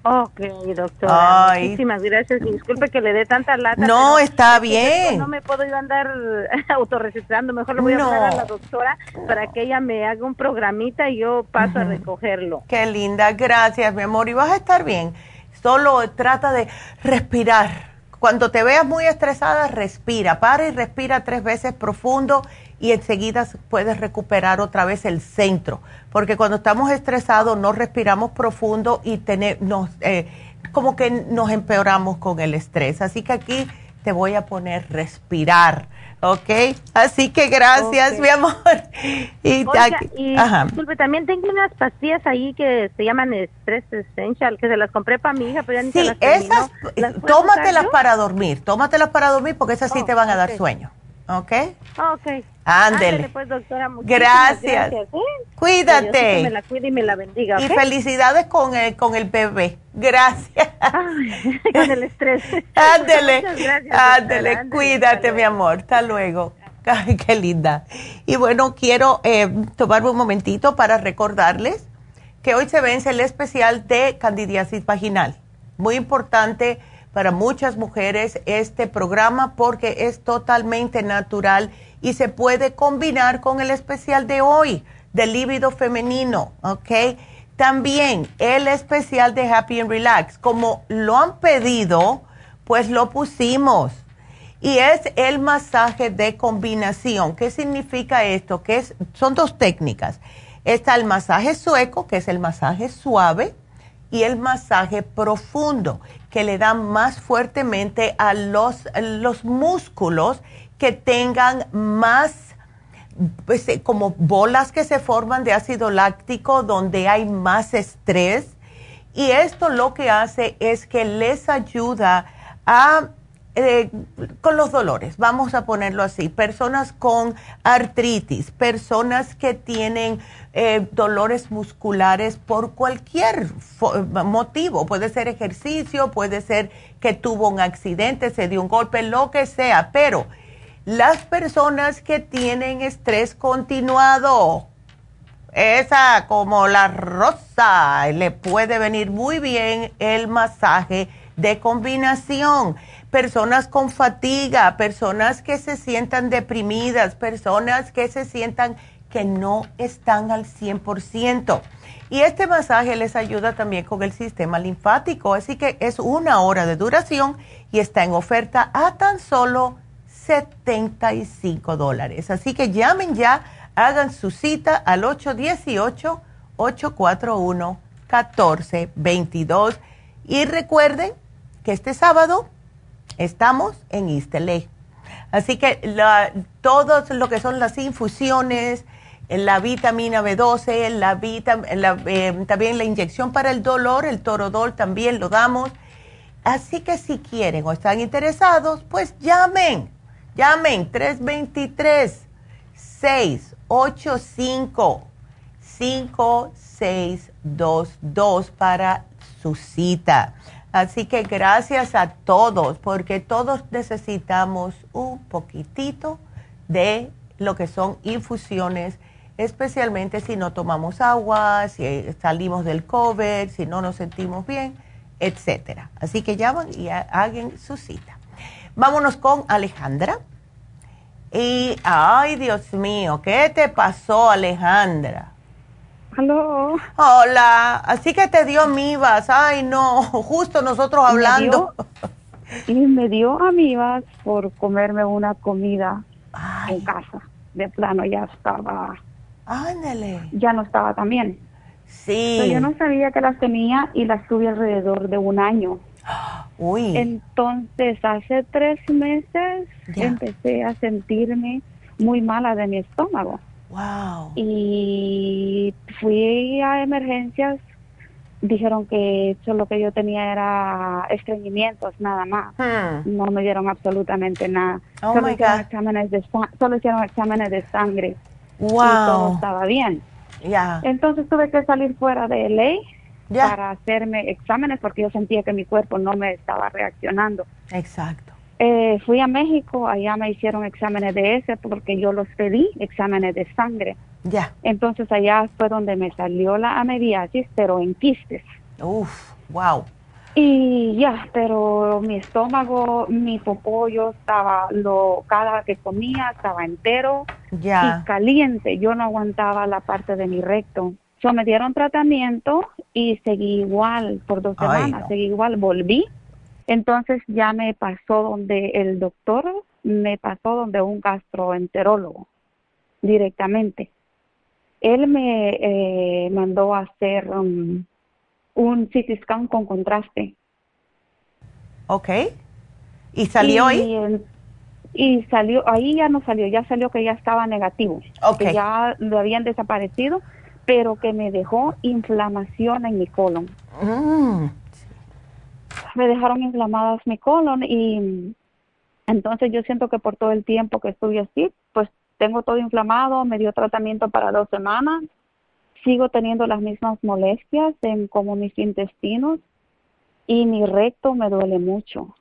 Ok, doctora. Muchísimas gracias. disculpe que le dé tanta lata. No, está bien. No me puedo ir a andar autorregistrando. Mejor le voy a hablar a la doctora para que ella me haga un programita y yo paso a recogerlo. Qué linda. Gracias, mi amor. Y vas a estar bien. Solo trata de respirar. Cuando te veas muy estresada, respira. Para y respira tres veces profundo y enseguida puedes recuperar otra vez el centro. Porque cuando estamos estresados no respiramos profundo y tenemos, eh, como que nos empeoramos con el estrés. Así que aquí te voy a poner respirar, ¿ok? Así que gracias, mi amor. Y, disculpe, también tengo unas pastillas ahí que se llaman Stress Essential, que se las compré para mi hija, pero ya ni sí, se las esas, tómatelas para dormir, tómatelas para dormir porque esas sí te van a dar sueño. ¿Ok? Ok. Ándele. pues, doctora. Gracias. gracias ¿eh? Cuídate. Que me la cuide y me la bendiga. Y felicidades con el, con el bebé. Gracias. con el estrés. Ándele. Ándele. Cuídate, mi amor. Hasta luego. Ay, qué linda. Y bueno, quiero eh, tomarme un momentito para recordarles que hoy se vence el especial de candidiasis vaginal. Muy importante para muchas mujeres este programa porque es totalmente natural y se puede combinar con el especial de hoy del líbido femenino, ¿ok? También el especial de Happy and Relax, como lo han pedido, pues lo pusimos. Y es el masaje de combinación. ¿Qué significa esto? Que es, son dos técnicas. Está el masaje sueco, que es el masaje suave, y el masaje profundo, que le da más fuertemente a los, los músculos que tengan más, pues, eh, como bolas que se forman de ácido láctico, donde hay más estrés. Y esto lo que hace es que les ayuda a eh, con los dolores, vamos a ponerlo así, personas con artritis, personas que tienen eh, dolores musculares por cualquier motivo, puede ser ejercicio, puede ser que tuvo un accidente, se dio un golpe, lo que sea, pero las personas que tienen estrés continuado, esa como la rosa, le puede venir muy bien el masaje de combinación personas con fatiga, personas que se sientan deprimidas, personas que se sientan que no están al 100%. Y este masaje les ayuda también con el sistema linfático, así que es una hora de duración y está en oferta a tan solo 75 dólares. Así que llamen ya, hagan su cita al 818-841-1422 y recuerden que este sábado Estamos en East Así que la, todo lo que son las infusiones, la vitamina B12, la, eh, también la inyección para el dolor, el torodol también lo damos. Así que si quieren o están interesados, pues llamen, llamen 323 685 5622 para su cita. Así que gracias a todos, porque todos necesitamos un poquitito de lo que son infusiones, especialmente si no tomamos agua, si salimos del COVID, si no nos sentimos bien, etcétera. Así que llaman y hagan su cita. Vámonos con Alejandra. Y, ay Dios mío, ¿qué te pasó Alejandra? Hola. Así que te dio amibas. Ay, no. Justo nosotros hablando. y me dio amibas por comerme una comida en casa. De plano ya estaba. Ándale. Ya no estaba tan bien. Sí. yo no sabía que las tenía y las tuve alrededor de un año. Uy. Entonces, hace tres meses empecé a sentirme muy mala de mi estómago. Wow. Y fui a emergencias, dijeron que eso lo que yo tenía era estreñimientos, nada más. Hmm. No me dieron absolutamente nada. Oh solo, hicieron exámenes de, solo hicieron exámenes de sangre. Wow. Y todo estaba bien. Ya. Entonces tuve que salir fuera de ley para hacerme exámenes porque yo sentía que mi cuerpo no me estaba reaccionando. Exacto. Eh, fui a México, allá me hicieron exámenes de ese porque yo los pedí, exámenes de sangre. Ya. Entonces allá fue donde me salió la amebiasis, pero en quistes. Uf, wow. Y ya, pero mi estómago, mi popollo estaba, lo, cada que comía estaba entero ya. y caliente. Yo no aguantaba la parte de mi recto. So, me dieron tratamiento y seguí igual por dos semanas, seguí igual, volví entonces ya me pasó donde el doctor, me pasó donde un gastroenterólogo directamente. Él me eh, mandó a hacer um, un CT scan con contraste. Ok. ¿Y salió ahí? Y salió, ahí ya no salió, ya salió que ya estaba negativo, que ya lo habían desaparecido, pero que me dejó inflamación en mi colon. Mm. Me dejaron inflamadas mi colon y entonces yo siento que por todo el tiempo que estuve así, pues tengo todo inflamado, me dio tratamiento para dos semanas, sigo teniendo las mismas molestias en como mis intestinos y mi recto me duele mucho.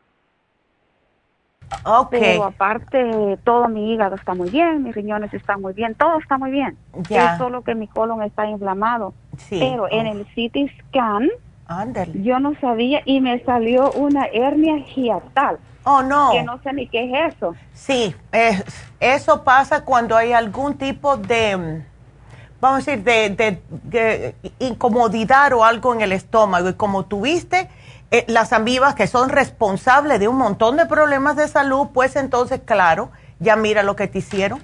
Okay. Pero aparte, todo mi hígado está muy bien, mis riñones están muy bien, todo está muy bien. Es solo que mi colon está inflamado. Pero en el CT scan, yo no sabía y me salió una hernia hiatal. Oh, no. Que no sé ni qué es eso. Sí, eso pasa cuando hay algún tipo de, vamos a decir, de, de incomodidad o algo en el estómago. Y como tuviste eh, las ambivas que son responsables de un montón de problemas de salud, pues entonces, claro, ya mira lo que te hicieron.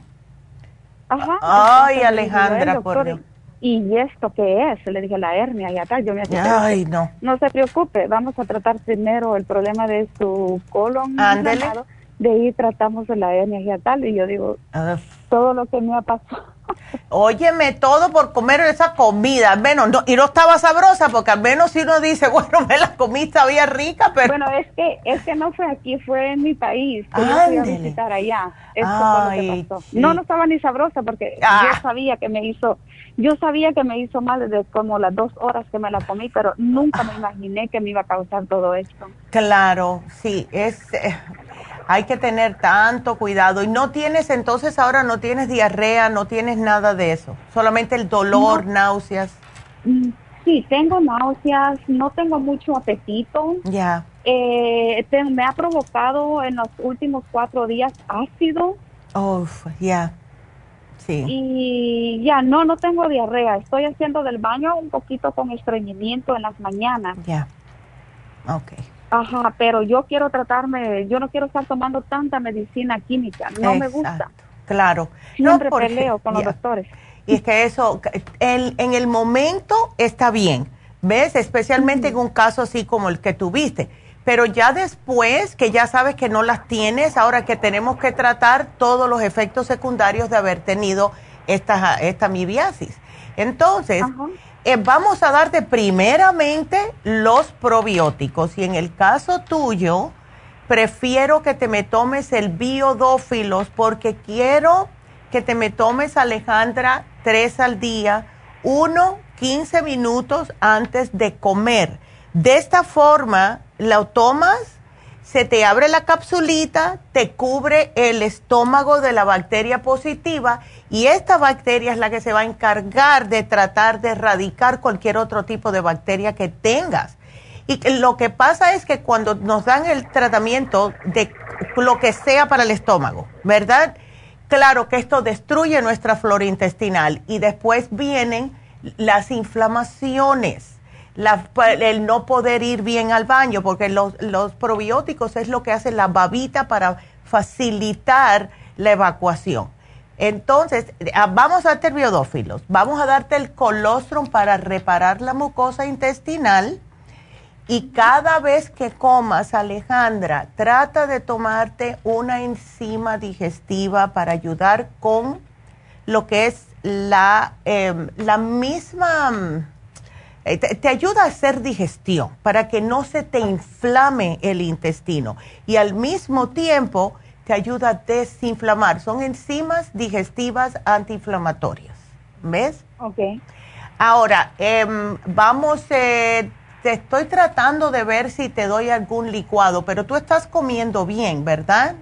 Ajá. Ay, Alejandra, por Dios. ¿Y esto qué es? Le dije la hernia y acá yo me Ay, no. No se preocupe, vamos a tratar primero el problema de su colon. Ándele. De ahí tratamos la hernia y tal. Y yo digo, todo lo que me ha pasado Óyeme, todo por comer esa comida, al menos, no, y no estaba sabrosa, porque al menos si uno dice, bueno, me la comí, sabía rica, pero... Bueno, es que, es que no fue aquí, fue en mi país, que yo fui a visitar allá, No, no estaba ni sabrosa, porque yo ah. sabía que me hizo, yo sabía que me hizo mal desde como las dos horas que me la comí, pero nunca me imaginé que me iba a causar todo esto. Claro, sí, es... Eh, hay que tener tanto cuidado. Y no tienes, entonces ahora no tienes diarrea, no tienes nada de eso. Solamente el dolor, náuseas. Mm, sí, tengo náuseas, no tengo mucho apetito. Ya. Eh, me ha provocado en los últimos cuatro días ácido. Oh, ya. Sí. Y ya, no, no tengo diarrea. Estoy haciendo del baño un poquito con estreñimiento en las mañanas. Ya. Ok. Ajá, pero yo quiero tratarme, yo no quiero estar tomando tanta medicina química, no me gusta. Claro. Siempre no, peleo con los doctores. Y es que eso, el, en el momento está bien, ¿ves? Especialmente en un caso así como el que tuviste. Pero ya después que ya sabes que no las tienes, ahora que tenemos que tratar todos los efectos secundarios de haber tenido esta, esta mibiasis. Entonces, eh, vamos a darte primeramente los probióticos y en el caso tuyo, prefiero que te me tomes el biodófilos porque quiero que te me tomes, Alejandra, tres al día, uno, 15 minutos antes de comer. De esta forma, lo tomas, se te abre la capsulita, te cubre el estómago de la bacteria positiva y esta bacteria es la que se va a encargar de tratar de erradicar cualquier otro tipo de bacteria que tengas. Y lo que pasa es que cuando nos dan el tratamiento de lo que sea para el estómago, ¿verdad? Claro que esto destruye nuestra flora intestinal y después vienen las inflamaciones, el no poder ir bien al baño, porque los, los probióticos es lo que hace la babita para facilitar la evacuación. Entonces, ah, vamos a darte biodófilos, vamos a darte el colostrum para reparar la mucosa intestinal y cada vez que comas, Alejandra, trata de tomarte una enzima digestiva para ayudar con lo que es la, em, la misma, eh, te, ayuda a hacer digestión para que no se te inflame el intestino y al mismo tiempo te ayuda a desinflamar. Son enzimas digestivas antiinflamatorias. ¿Ves? Ok. Ahora, em, vamos, eh, te estoy tratando de ver si te doy algún licuado, pero tú estás comiendo bien, ¿verdad?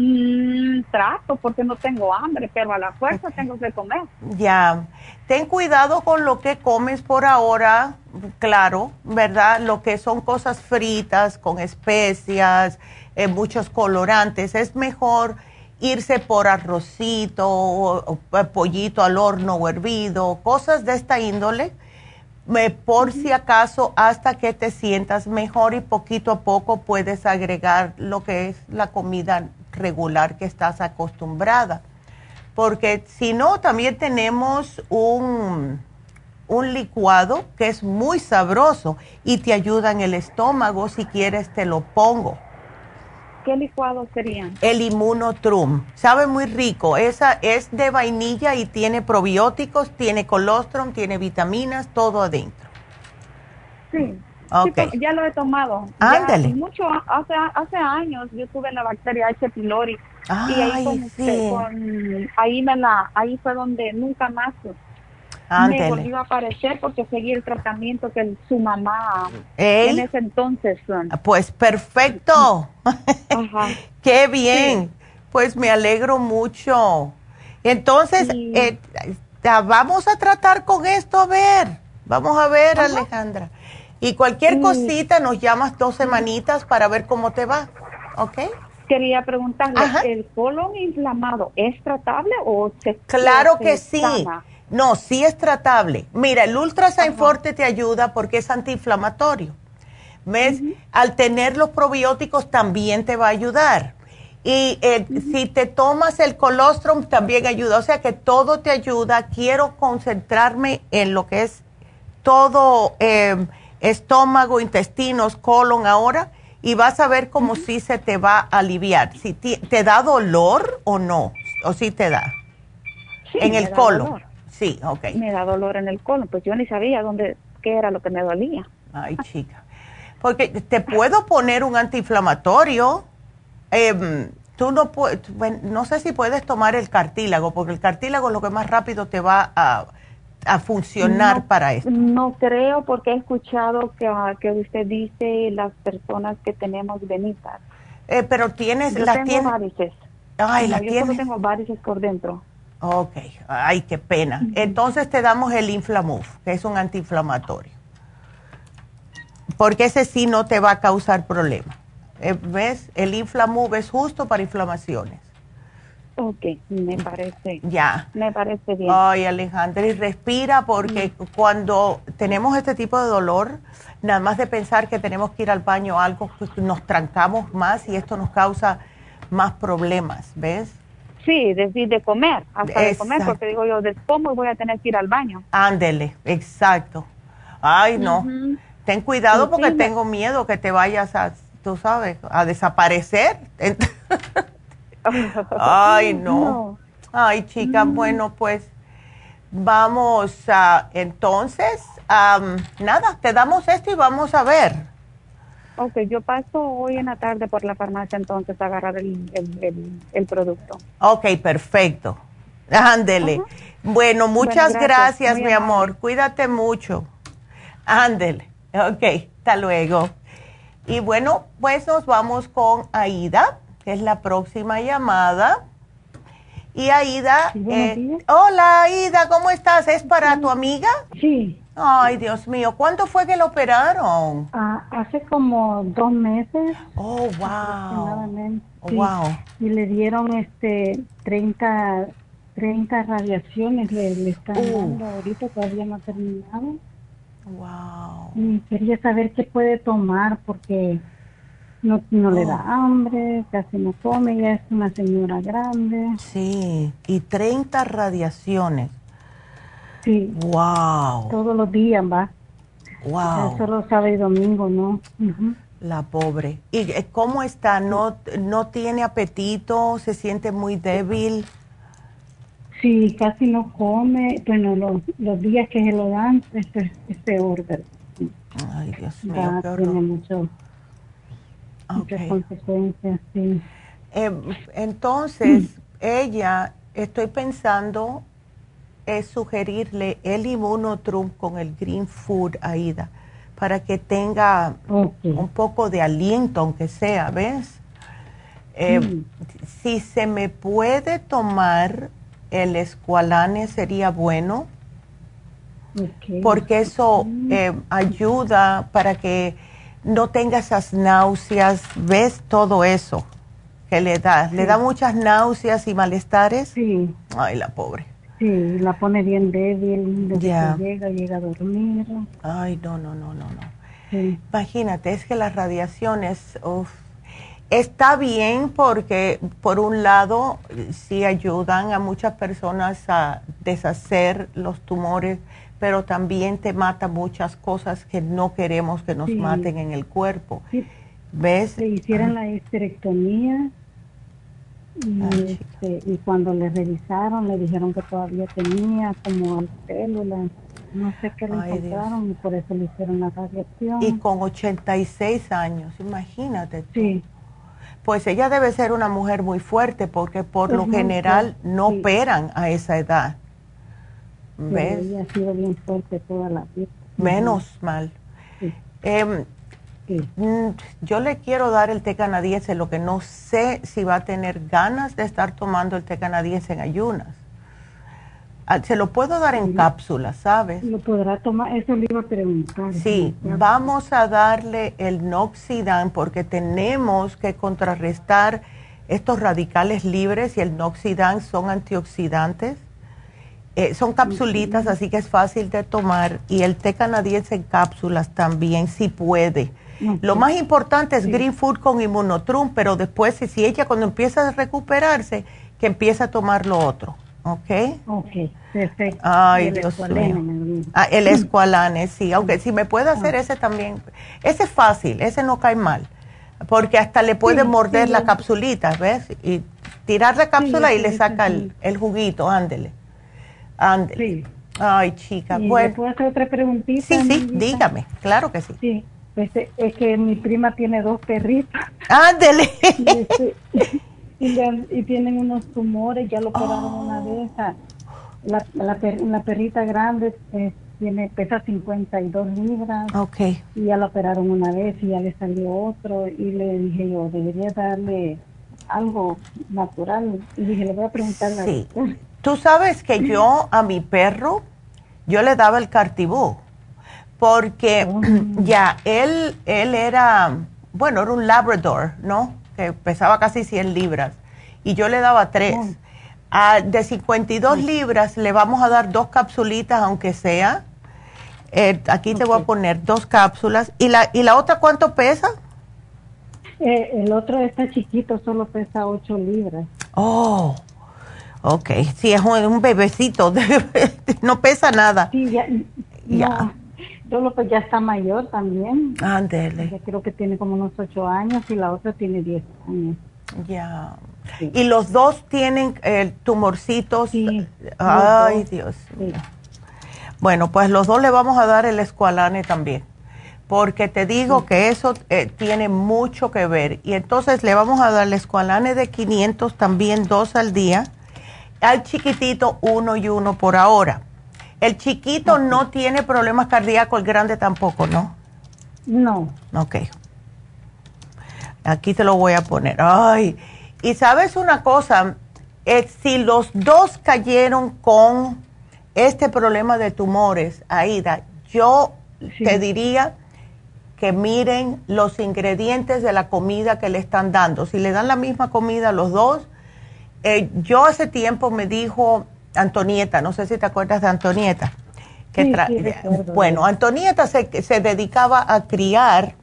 Mm, trato porque no tengo hambre, pero a la fuerza tengo que comer. Ya, ten cuidado con lo que comes por ahora, claro, ¿verdad? Lo que son cosas fritas, con especias, eh, muchos colorantes. Es mejor irse por arrocito, o, pollito al horno o hervido, cosas de esta índole, por si acaso hasta que te sientas mejor y poquito a poco puedes agregar lo que es la comida regular que estás acostumbrada. Porque si no, también tenemos un, un licuado que es muy sabroso y te ayuda en el estómago. Si quieres, te lo pongo ¿Qué licuado serían? El Immunotrum. Sabe muy rico. Esa es de vainilla y tiene probióticos, tiene colostrum, tiene vitaminas, todo adentro. Sí. Okay. ya lo he tomado. Ándale. Mucho, hace, hace años yo tuve la bacteria H. pylori. y ahí, sí. con, ahí, me la, ahí fue donde nunca más me volvió a aparecer porque seguí el tratamiento que su mamá en ese entonces. Pues perfecto. Qué bien. Pues me alegro mucho. Entonces, eh, vamos a tratar con esto a ver. Vamos a ver, Alejandra. Y cualquier cosita nos llamas dos semanitas para ver cómo te va. ¿Ok? Quería preguntarle, ¿el colon inflamado es tratable o se Claro que sí. No, sí es tratable. Mira, el Ultrasign Forte te ayuda porque es antiinflamatorio. ¿Ves? Al tener los probióticos también te va a ayudar. Y eh, si te tomas el colostrum también ayuda. O sea que todo te ayuda. Quiero concentrarme en lo que es todo eh, estómago, intestinos, colon ahora. Y vas a ver cómo si se te va a aliviar. Si te, da dolor o no. O si te da. en el colon. Sí, ok. Me da dolor en el colon, pues yo ni sabía dónde, qué era lo que me dolía. Ay, chica. Porque te puedo poner un antiinflamatorio. Em, tú no puedes, no sé si puedes tomar el cartílago, porque el cartílago es lo que más rápido te va a, funcionar para esto. No creo, porque he escuchado que, ah, que usted dice las personas que tenemos venitas. Eh, pero tienes, yo las tengo varices. Ay, la yo tienes. tengo varices por dentro. Ok, ay, qué pena. Entonces te damos el Inflamuf, que es un antiinflamatorio. Porque ese sí no te va a causar problema. Eh, ¿Ves? El Inflamuf es justo para inflamaciones. Ok, me parece. Ya. Me parece bien. Ay, Alejandra, y respira porque cuando tenemos este tipo de dolor, nada más de pensar que tenemos que ir al baño o algo, pues nos trancamos más y esto nos causa más problemas, ¿ves? Sí, decir de comer, hasta de comer, porque digo yo, de cómo voy a tener que ir al baño. Ándele, exacto. Ay, no. Ten cuidado porque tengo miedo que te vayas a, tú sabes, a desaparecer. Ay, no. Ay, chica, bueno, pues vamos a, entonces, nada, te damos esto y vamos a ver. Ok, yo paso hoy en la tarde por la farmacia entonces a agarrar el, el, producto. Ok, perfecto. Ándele. Bueno, muchas gracias, mi amor. Cuídate mucho. Ándele. Ok, hasta luego. Y bueno, pues nos vamos con Aida, que es la próxima llamada. Y Aida, eh, hola Aida, ¿cómo estás? ¿Es para tu amiga? Sí. Ay, Dios mío, ¿cuánto fue que lo operaron? Ah, hace como dos meses. Oh, wow. Oh, wow. Y le dieron este 30, 30 radiaciones, le, están dando ahorita, todavía no ha terminado. Wow. Y quería saber qué puede tomar porque no, no le da oh. hambre, casi no come, ya es una señora grande. Sí, y 30 radiaciones. Sí. Wow. Todos los días va. Wow. Solo sábado y domingo, ¿no? La pobre. ¿Y eh, cómo está? ¿No, ¿No tiene apetito? ¿Se siente muy débil? Sí, casi no come. Bueno, los, los días que se lo dan es, es peor. Ay, Dios mío, qué Tiene mucho, muchas consecuencias, sí. Em, entonces, ella, estoy pensando es sugerirle el inmunotrum con el green food, Aida, para que tenga un poco de aliento, aunque sea, ¿ves? Eh, mm. Si se me puede tomar el escualane sería bueno, porque eso mm. eh, ayuda para que no tenga esas náuseas, ¿ves? Todo eso que le da. ¿Le da muchas náuseas y malestares? Sí. Ay, la pobre. Sí, la pone bien débil, desde que llega, llega a dormir. Ay, no, no, no, no, no. Imagínate, es que las radiaciones, está bien porque por un lado sí ayudan a muchas personas a deshacer los tumores, pero también te mata muchas cosas que no queremos que nos maten en el cuerpo. ¿Ves? Le hicieron la histerectomía y, este, y cuando le revisaron le dijeron que todavía tenía como células no sé qué le encontraron y por eso le hicieron la radiación. Y con 86 años, imagínate. Sí. Pues ella debe ser una mujer muy fuerte porque por lo general no operan a esa edad. ¿Ves? ella ha sido bien fuerte toda la vida. Menos mal. Em, mm, yo le quiero dar el té canadiense, lo que no sé si va a tener ganas de estar tomando el té canadiense en ayunas. Ah, se lo puedo dar en cápsulas, ¿sabes? Lo podrá tomar, eso le iba a preguntar. Sí, vamos a darle el Noxidan porque tenemos que contrarrestar estos radicales libres y el Noxidan son antioxidantes. Eh, son capsulitas, así que es fácil de tomar. Y el té canadiense en cápsulas también, si puede. Lo más importante es Green Food con Immunotrum, pero después, si ella cuando empieza a recuperarse, que empiece a tomar lo otro. ¿Ok? Ok, perfecto. Ay, Dios mío. Ah, el escualane, sí. Aunque si me puede hacer ah. ese también. Ese es fácil, ese no cae mal. Porque hasta le puede morder la capsulita, ¿ves? Y tirar la cápsula y le saca el, juguito, ándele. Ándele. Ay, chica. bueno. ¿Puedo hacer otra preguntita? Sí, sí, dígame. Claro que sí. Sí. Pues, eh, es que mi prima tiene dos perritos. Ándele. Este, y, tienen unos tumores, ya lo operaron una oh. vez. La, la, perrita grande eh, tiene pesa 52 libras. Okay. Y ya la operaron una vez y ya le salió otro. Y le dije yo, debería darle algo natural. Y dije, le voy a preguntar sí. Tú sabes que yo a mi perro, yo le daba el cartibú. Porque oh. ya él, él era, bueno, era un labrador, ¿no? que pesaba casi 100 libras, y yo le daba tres. de 52 libras le vamos a dar dos capsulitas, aunque sea. Eh, aquí te voy a poner dos cápsulas. ¿Y la, ¿Y la otra cuánto pesa? Eh, el otro está chiquito, solo pesa 8 libras. Oh, ok. Sí, es un, bebecito, no pesa nada. Sí, ya. ya. Solo pues ya está mayor también. Ándele. creo que tiene como unos ocho años y la otra tiene diez años. Ya. Y los dos tienen eh, tumorcitos. Sí, Ay, Dios Bueno, pues los dos le vamos a dar el escualane también. Porque te digo que eso eh, tiene mucho que ver. Y entonces le vamos a dar el escualane de 500 también dos al día. Al chiquitito uno y uno por ahora. El chiquito no tiene problemas cardíacos, el grande tampoco, ¿no? No. Ok. Aquí te lo voy a poner. Ay, y sabes una cosa, eh, si los dos cayeron con este problema de tumores, Aida, yo te diría que miren los ingredientes de la comida que le están dando. Si le dan la misma comida a los dos, eh, yo hace tiempo me dijo Antonieta, no sé si te acuerdas de Antonieta. Que bueno, Antonieta se, se, dedicaba a criar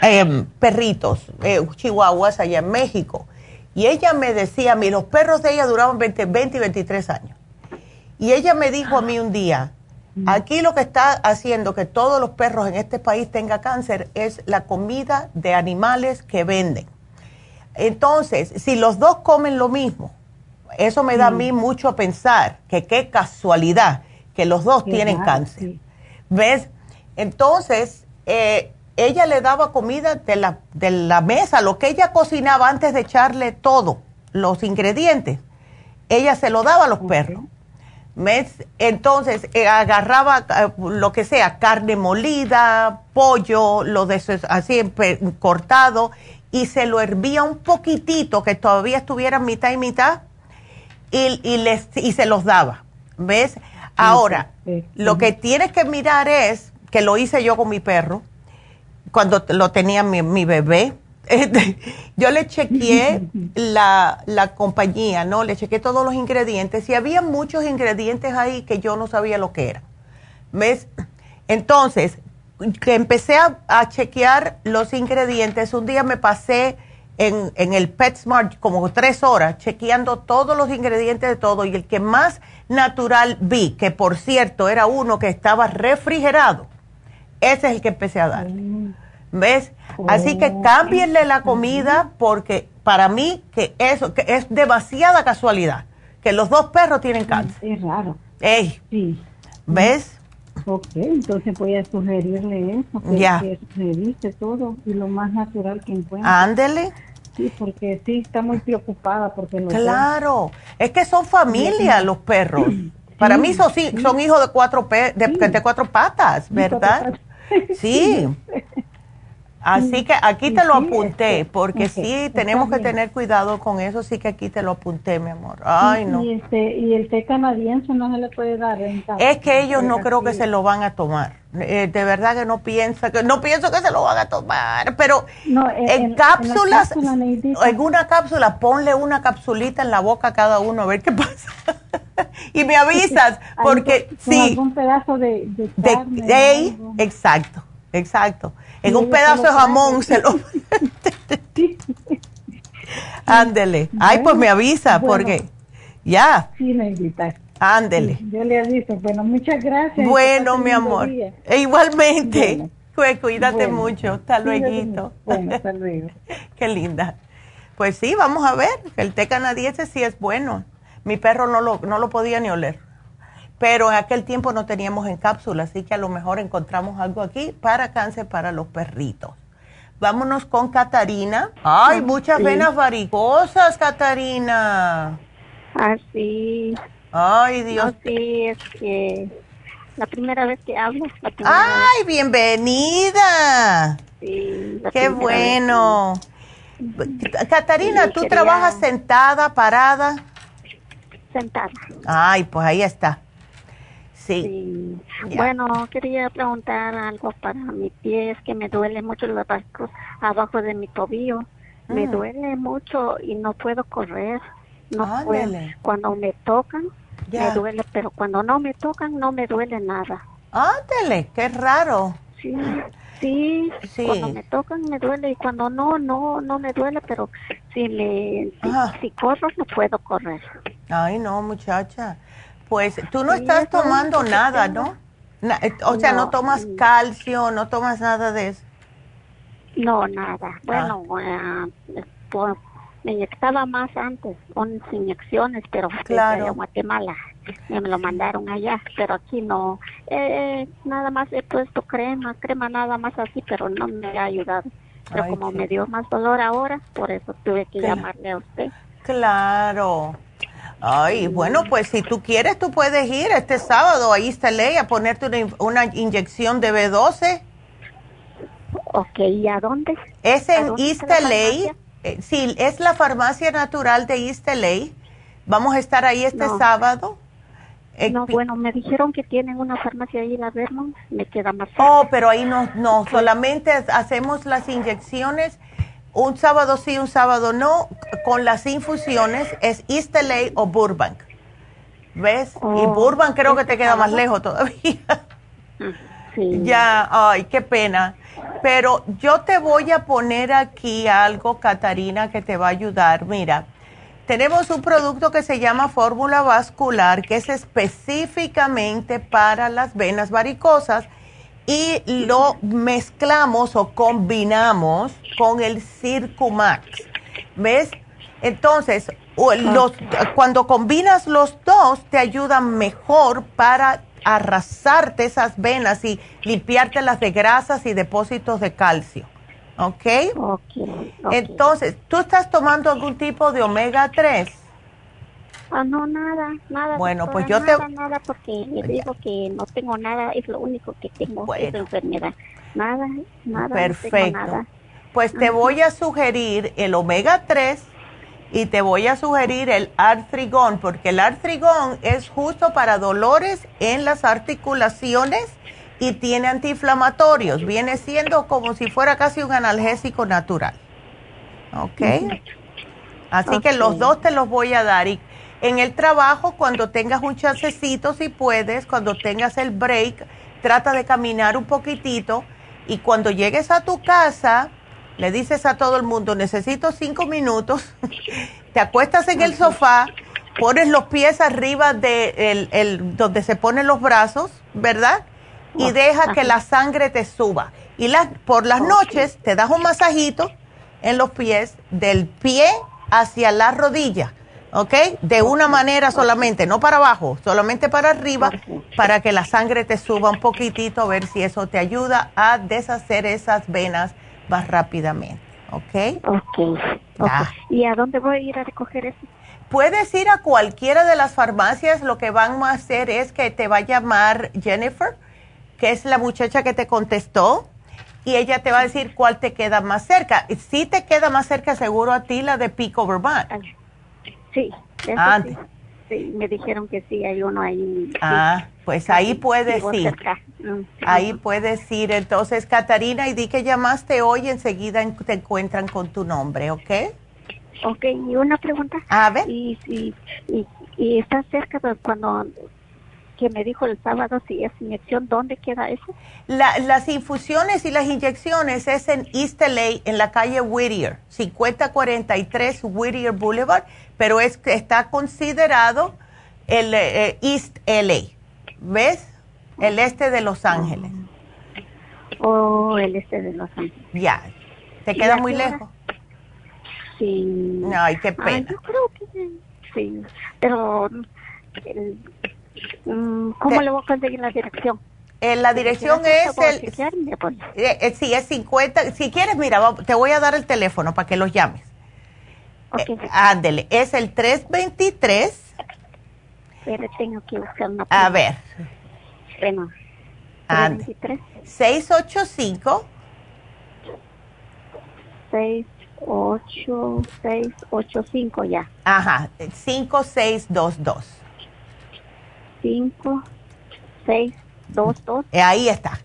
em, perritos, eh, chihuahuas allá en México. Y ella me decía a mí, los perros de ella duraban 20, 20 y 23 años. Y ella me dijo a mí un día, aquí lo que está haciendo que todos los perros en este país tengan cáncer es la comida de animales que venden. Entonces, si los dos comen lo mismo, eso me da a mí mucho a pensar, que qué casualidad que los dos tienen cáncer. ¿Ves? Entonces, eh, ella le daba comida de la, de la mesa, lo que ella cocinaba antes de echarle todo, los ingredientes, ella se lo daba a los perros. ¿Ves? Entonces, eh, agarraba eh, lo que sea, carne molida, pollo, lo de así cortado, y se lo hervía un poquitito, que todavía estuviera mitad y mitad, y, y, les, y se los daba. ¿Ves? Ahora, lo que tienes que mirar es, que lo hice yo con mi perro, cuando lo tenía mi, mi bebé, yo le chequeé la, la, compañía, ¿no? Le chequeé todos los ingredientes y había muchos ingredientes ahí que yo no sabía lo que era. ¿Ves? Entonces, que empecé a, a chequear los ingredientes, un día me pasé en, en el PetSmart como tres horas chequeando todos los ingredientes de todo y el que más natural vi, que por cierto era uno que estaba refrigerado, ese es el que empecé a dar. ¿Ves? Así que oh. cámbienle la comida porque para mí que eso que es demasiada casualidad que los dos perros tienen cáncer. Es raro. Ey. Sí. ¿Ves? Ok, entonces voy a sugerirle eso, que, ya. que revise todo y lo más natural que encuentre. Ándele. Sí, porque sí, está muy preocupada porque Claro, es que son familia los perros. Para mí son, son hijos de cuatro, de, de cuatro patas, ¿verdad? Sí. Así que aquí te lo apunté, porque sí tenemos que tener cuidado con eso, sí que aquí te lo apunté, mi amor. Ay, no. Y, este, y el té canadiense no se le puede dar en Es que ellos no creo que se lo van a tomar. Eh, de verdad que no piensa, que no pienso que se lo van a tomar, pero en, cápsulas, en, una cápsula, ponle una capsulita en la boca a cada uno a ver qué pasa. y me avisas, porque sí. algún pedazo de, de, exacto, exacto en un pedazo de jamón se lo... Ándele. Ay, pues me avisa, porque ya. Sí, necesita. Ándele. yo le aviso. Bueno, muchas gracias. Bueno, mi amor. E igualmente. Pues cuídate mucho. Hasta luego. Bueno, hasta luego. Qué linda. Pues sí, vamos a ver. El té canadiense sí es bueno. Mi perro no lo, no lo podía ni oler pero en aquel tiempo no teníamos en cápsula, así que a lo mejor encontramos algo aquí para cáncer para los perritos. Vámonos con Catarina. Ay, muchas venas varicosas, Catarina. Así. Ah, Ay, Dios. sí, es que la primera vez que hablo. Ay, bienvenida. Sí. Qué bueno. Catarina, ¿tú trabajas sentada, parada? Sentada. Ay, pues ahí está. Sí. Bueno, quería preguntar algo para mi pie, es que me duele mucho los vascos abajo de mi tobillo. Me mm. duele mucho y no puedo correr. No puedo. Cuando me tocan, me duele, pero cuando no me tocan, no me duele nada. Ándale, qué raro. Sí, sí, sí, cuando me tocan me duele y cuando no, no, no me duele, pero si me, si corro no puedo correr. Ay, no, muchacha. Pues tú no estás tomando nada, ¿no? Eh, o sea, no, tomas calcio, no tomas nada de eso. No, nada. Bueno, ah. me inyectaba más antes, con inyecciones, pero claro. en Guatemala me lo mandaron allá, pero aquí no. Eh, nada más he puesto crema, crema nada más así, pero no me ha ayudado. Pero como me dio más dolor ahora, por eso tuve que llamarle a usted. Claro. Ay, bueno, pues si tú quieres, tú puedes ir este sábado a East a ponerte una, inyección de B12. Ok, ¿y a dónde? Es en East eh, sí, es la farmacia natural de East Vamos a estar ahí este sábado. Eh, no, bueno, me dijeron que tienen una farmacia ahí en la Vermont, me queda más. Oh, pero ahí no, no, solamente hacemos las inyecciones un sábado sí, un sábado no, con las infusiones es East LA o Burbank. ¿Ves? y oh, Burbank creo que te queda más lejos todavía. Sí. Ya, ay, qué pena. Pero yo te voy a poner aquí algo, Catarina, que te va a ayudar. Mira, tenemos un producto que se llama fórmula vascular, que es específicamente para las venas varicosas y lo mezclamos o combinamos con el Circumax. ¿Ves? Entonces, los, cuando combinas los dos, te ayudan mejor para arrasarte esas venas y limpiarte las de grasas y depósitos de calcio. ¿Ok? okay. Entonces, ¿tú estás tomando algún tipo de omega 3? Ah, no, nada, nada. Bueno, pues yo te... Nada, porque le digo que no tengo nada, es lo único que tengo, bueno. enfermedad. Nada, nada. Perfecto. Pues te voy a sugerir el omega 3 y te voy a sugerir el artrigón, porque el artrigón es justo para dolores en las articulaciones y tiene antiinflamatorios. Viene siendo como si fuera casi un analgésico natural. ¿Ok? Así que los dos te los voy a dar. Y en el trabajo, cuando tengas un chancecito, si puedes, cuando tengas el break, trata de caminar un poquitito y cuando llegues a tu casa, le dices a todo el mundo, necesito cinco minutos, te acuestas en el sofá, pones los pies arriba de el, donde se ponen los brazos, ¿verdad? Y deja que la sangre te suba. Y las, por las noches te das un masajito en los pies, del pie hacia la rodilla, ¿ok? De una manera solamente, no para abajo, solamente para arriba, para que la sangre te suba un poquitito, a ver si eso te ayuda a deshacer esas venas más rápidamente, ¿ok? Ok. ¿Y a dónde voy a ir a recoger eso? Puedes ir a cualquiera de las farmacias, lo que van a hacer es que te va a llamar Jennifer, que es la muchacha que te contestó, y ella te va a decir cuál te queda más cerca. Si te queda más cerca, seguro a ti la de Pico Vermont. Sí, ah, sí. me dijeron que sí, hay uno ahí. Ah, pues ahí puedes ir. Mm, ahí puedes ir. Entonces, Catarina, y di que llamaste hoy, enseguida te encuentran con tu nombre, ¿ok? Ok, y una pregunta. A ver. Y, y, y, y está cerca de cuando que me dijo el sábado si es inyección, ¿dónde queda eso? las infusiones y las inyecciones es en East LA, en la calle Whittier, 5043 Whittier Boulevard, pero es está considerado el eh, East LA, ¿ves? El este de Los Ángeles. Oh, el este de Los Ángeles. Ya, ¿te queda muy lejos? Sí. Ay, qué pena. yo creo que sí, pero ¿Cómo le voy a conseguir la dirección? Eh, la dirección es el... Eh, eh, sí, es 50. Si quieres, mira, te voy a dar el teléfono para que los llames. Okay. ándele, es el 323. Pero tengo que buscar una... A ver. Bueno, 323. 685. 68685 ya. Ajá, 5622. 5, 6, 2, 2. Ahí está.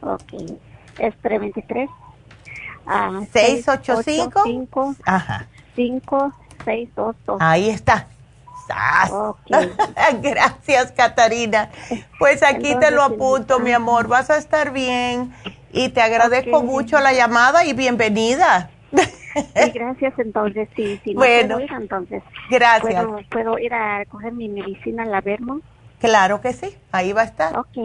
Ok. Es 323. Ah, 685. Ajá. 5, 6, 2, 2. Ahí está. Okay. Gracias, Catarina. Pues aquí te lo apunto, mi amor. Vas a estar bien. Y te agradezco mucho la llamada y bienvenida. Y gracias, entonces, sí, sí. bueno, ir, entonces. Gracias. ¿puedo, ir a coger mi medicina a la Vermo? Claro que sí, ahí va a estar. Ok.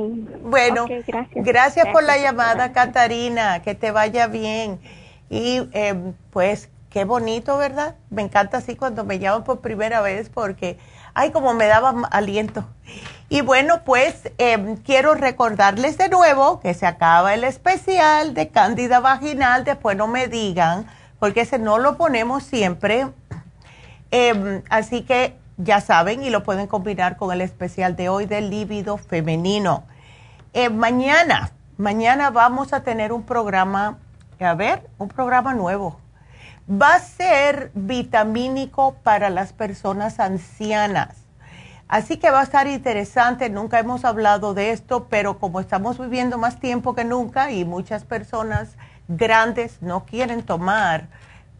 Bueno, gracias. gracias. por la llamada, Catarina, que te vaya bien. Y eh, pues, qué bonito, ¿verdad? Me encanta así cuando me llaman por primera vez porque, ay, como me daba aliento. Y bueno, pues eh, quiero recordarles de nuevo que se acaba el especial de Cándida Vaginal, después no me digan porque ese no lo ponemos siempre. Em, así que ya saben y lo pueden combinar con el especial de hoy del líbido femenino. Eh, mañana, mañana vamos a tener un programa, a ver, un programa nuevo. Va a ser vitamínico para las personas ancianas. Así que va a estar interesante, nunca hemos hablado de esto, pero como estamos viviendo más tiempo que nunca y muchas personas grandes no quieren tomar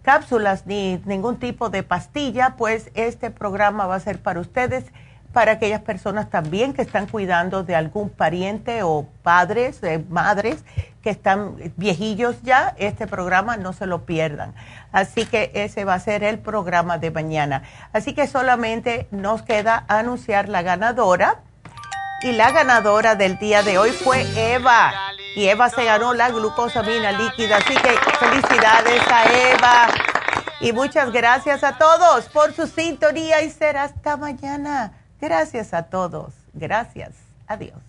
cápsulas ni ningún tipo de pastilla, pues este programa va a ser para ustedes, para aquellas personas también que están cuidando de algún pariente o padres, eh, madres que están viejillos ya, este programa no se lo pierdan. Así que ese va a ser el programa de mañana. Así que solamente nos queda anunciar la ganadora. Y la ganadora del día de hoy fue Eva y Eva se ganó la glucosamina líquida. Así que felicidades a Eva. Y muchas gracias a todos por su sintonía y será hasta mañana. Gracias a todos. Gracias. Adiós.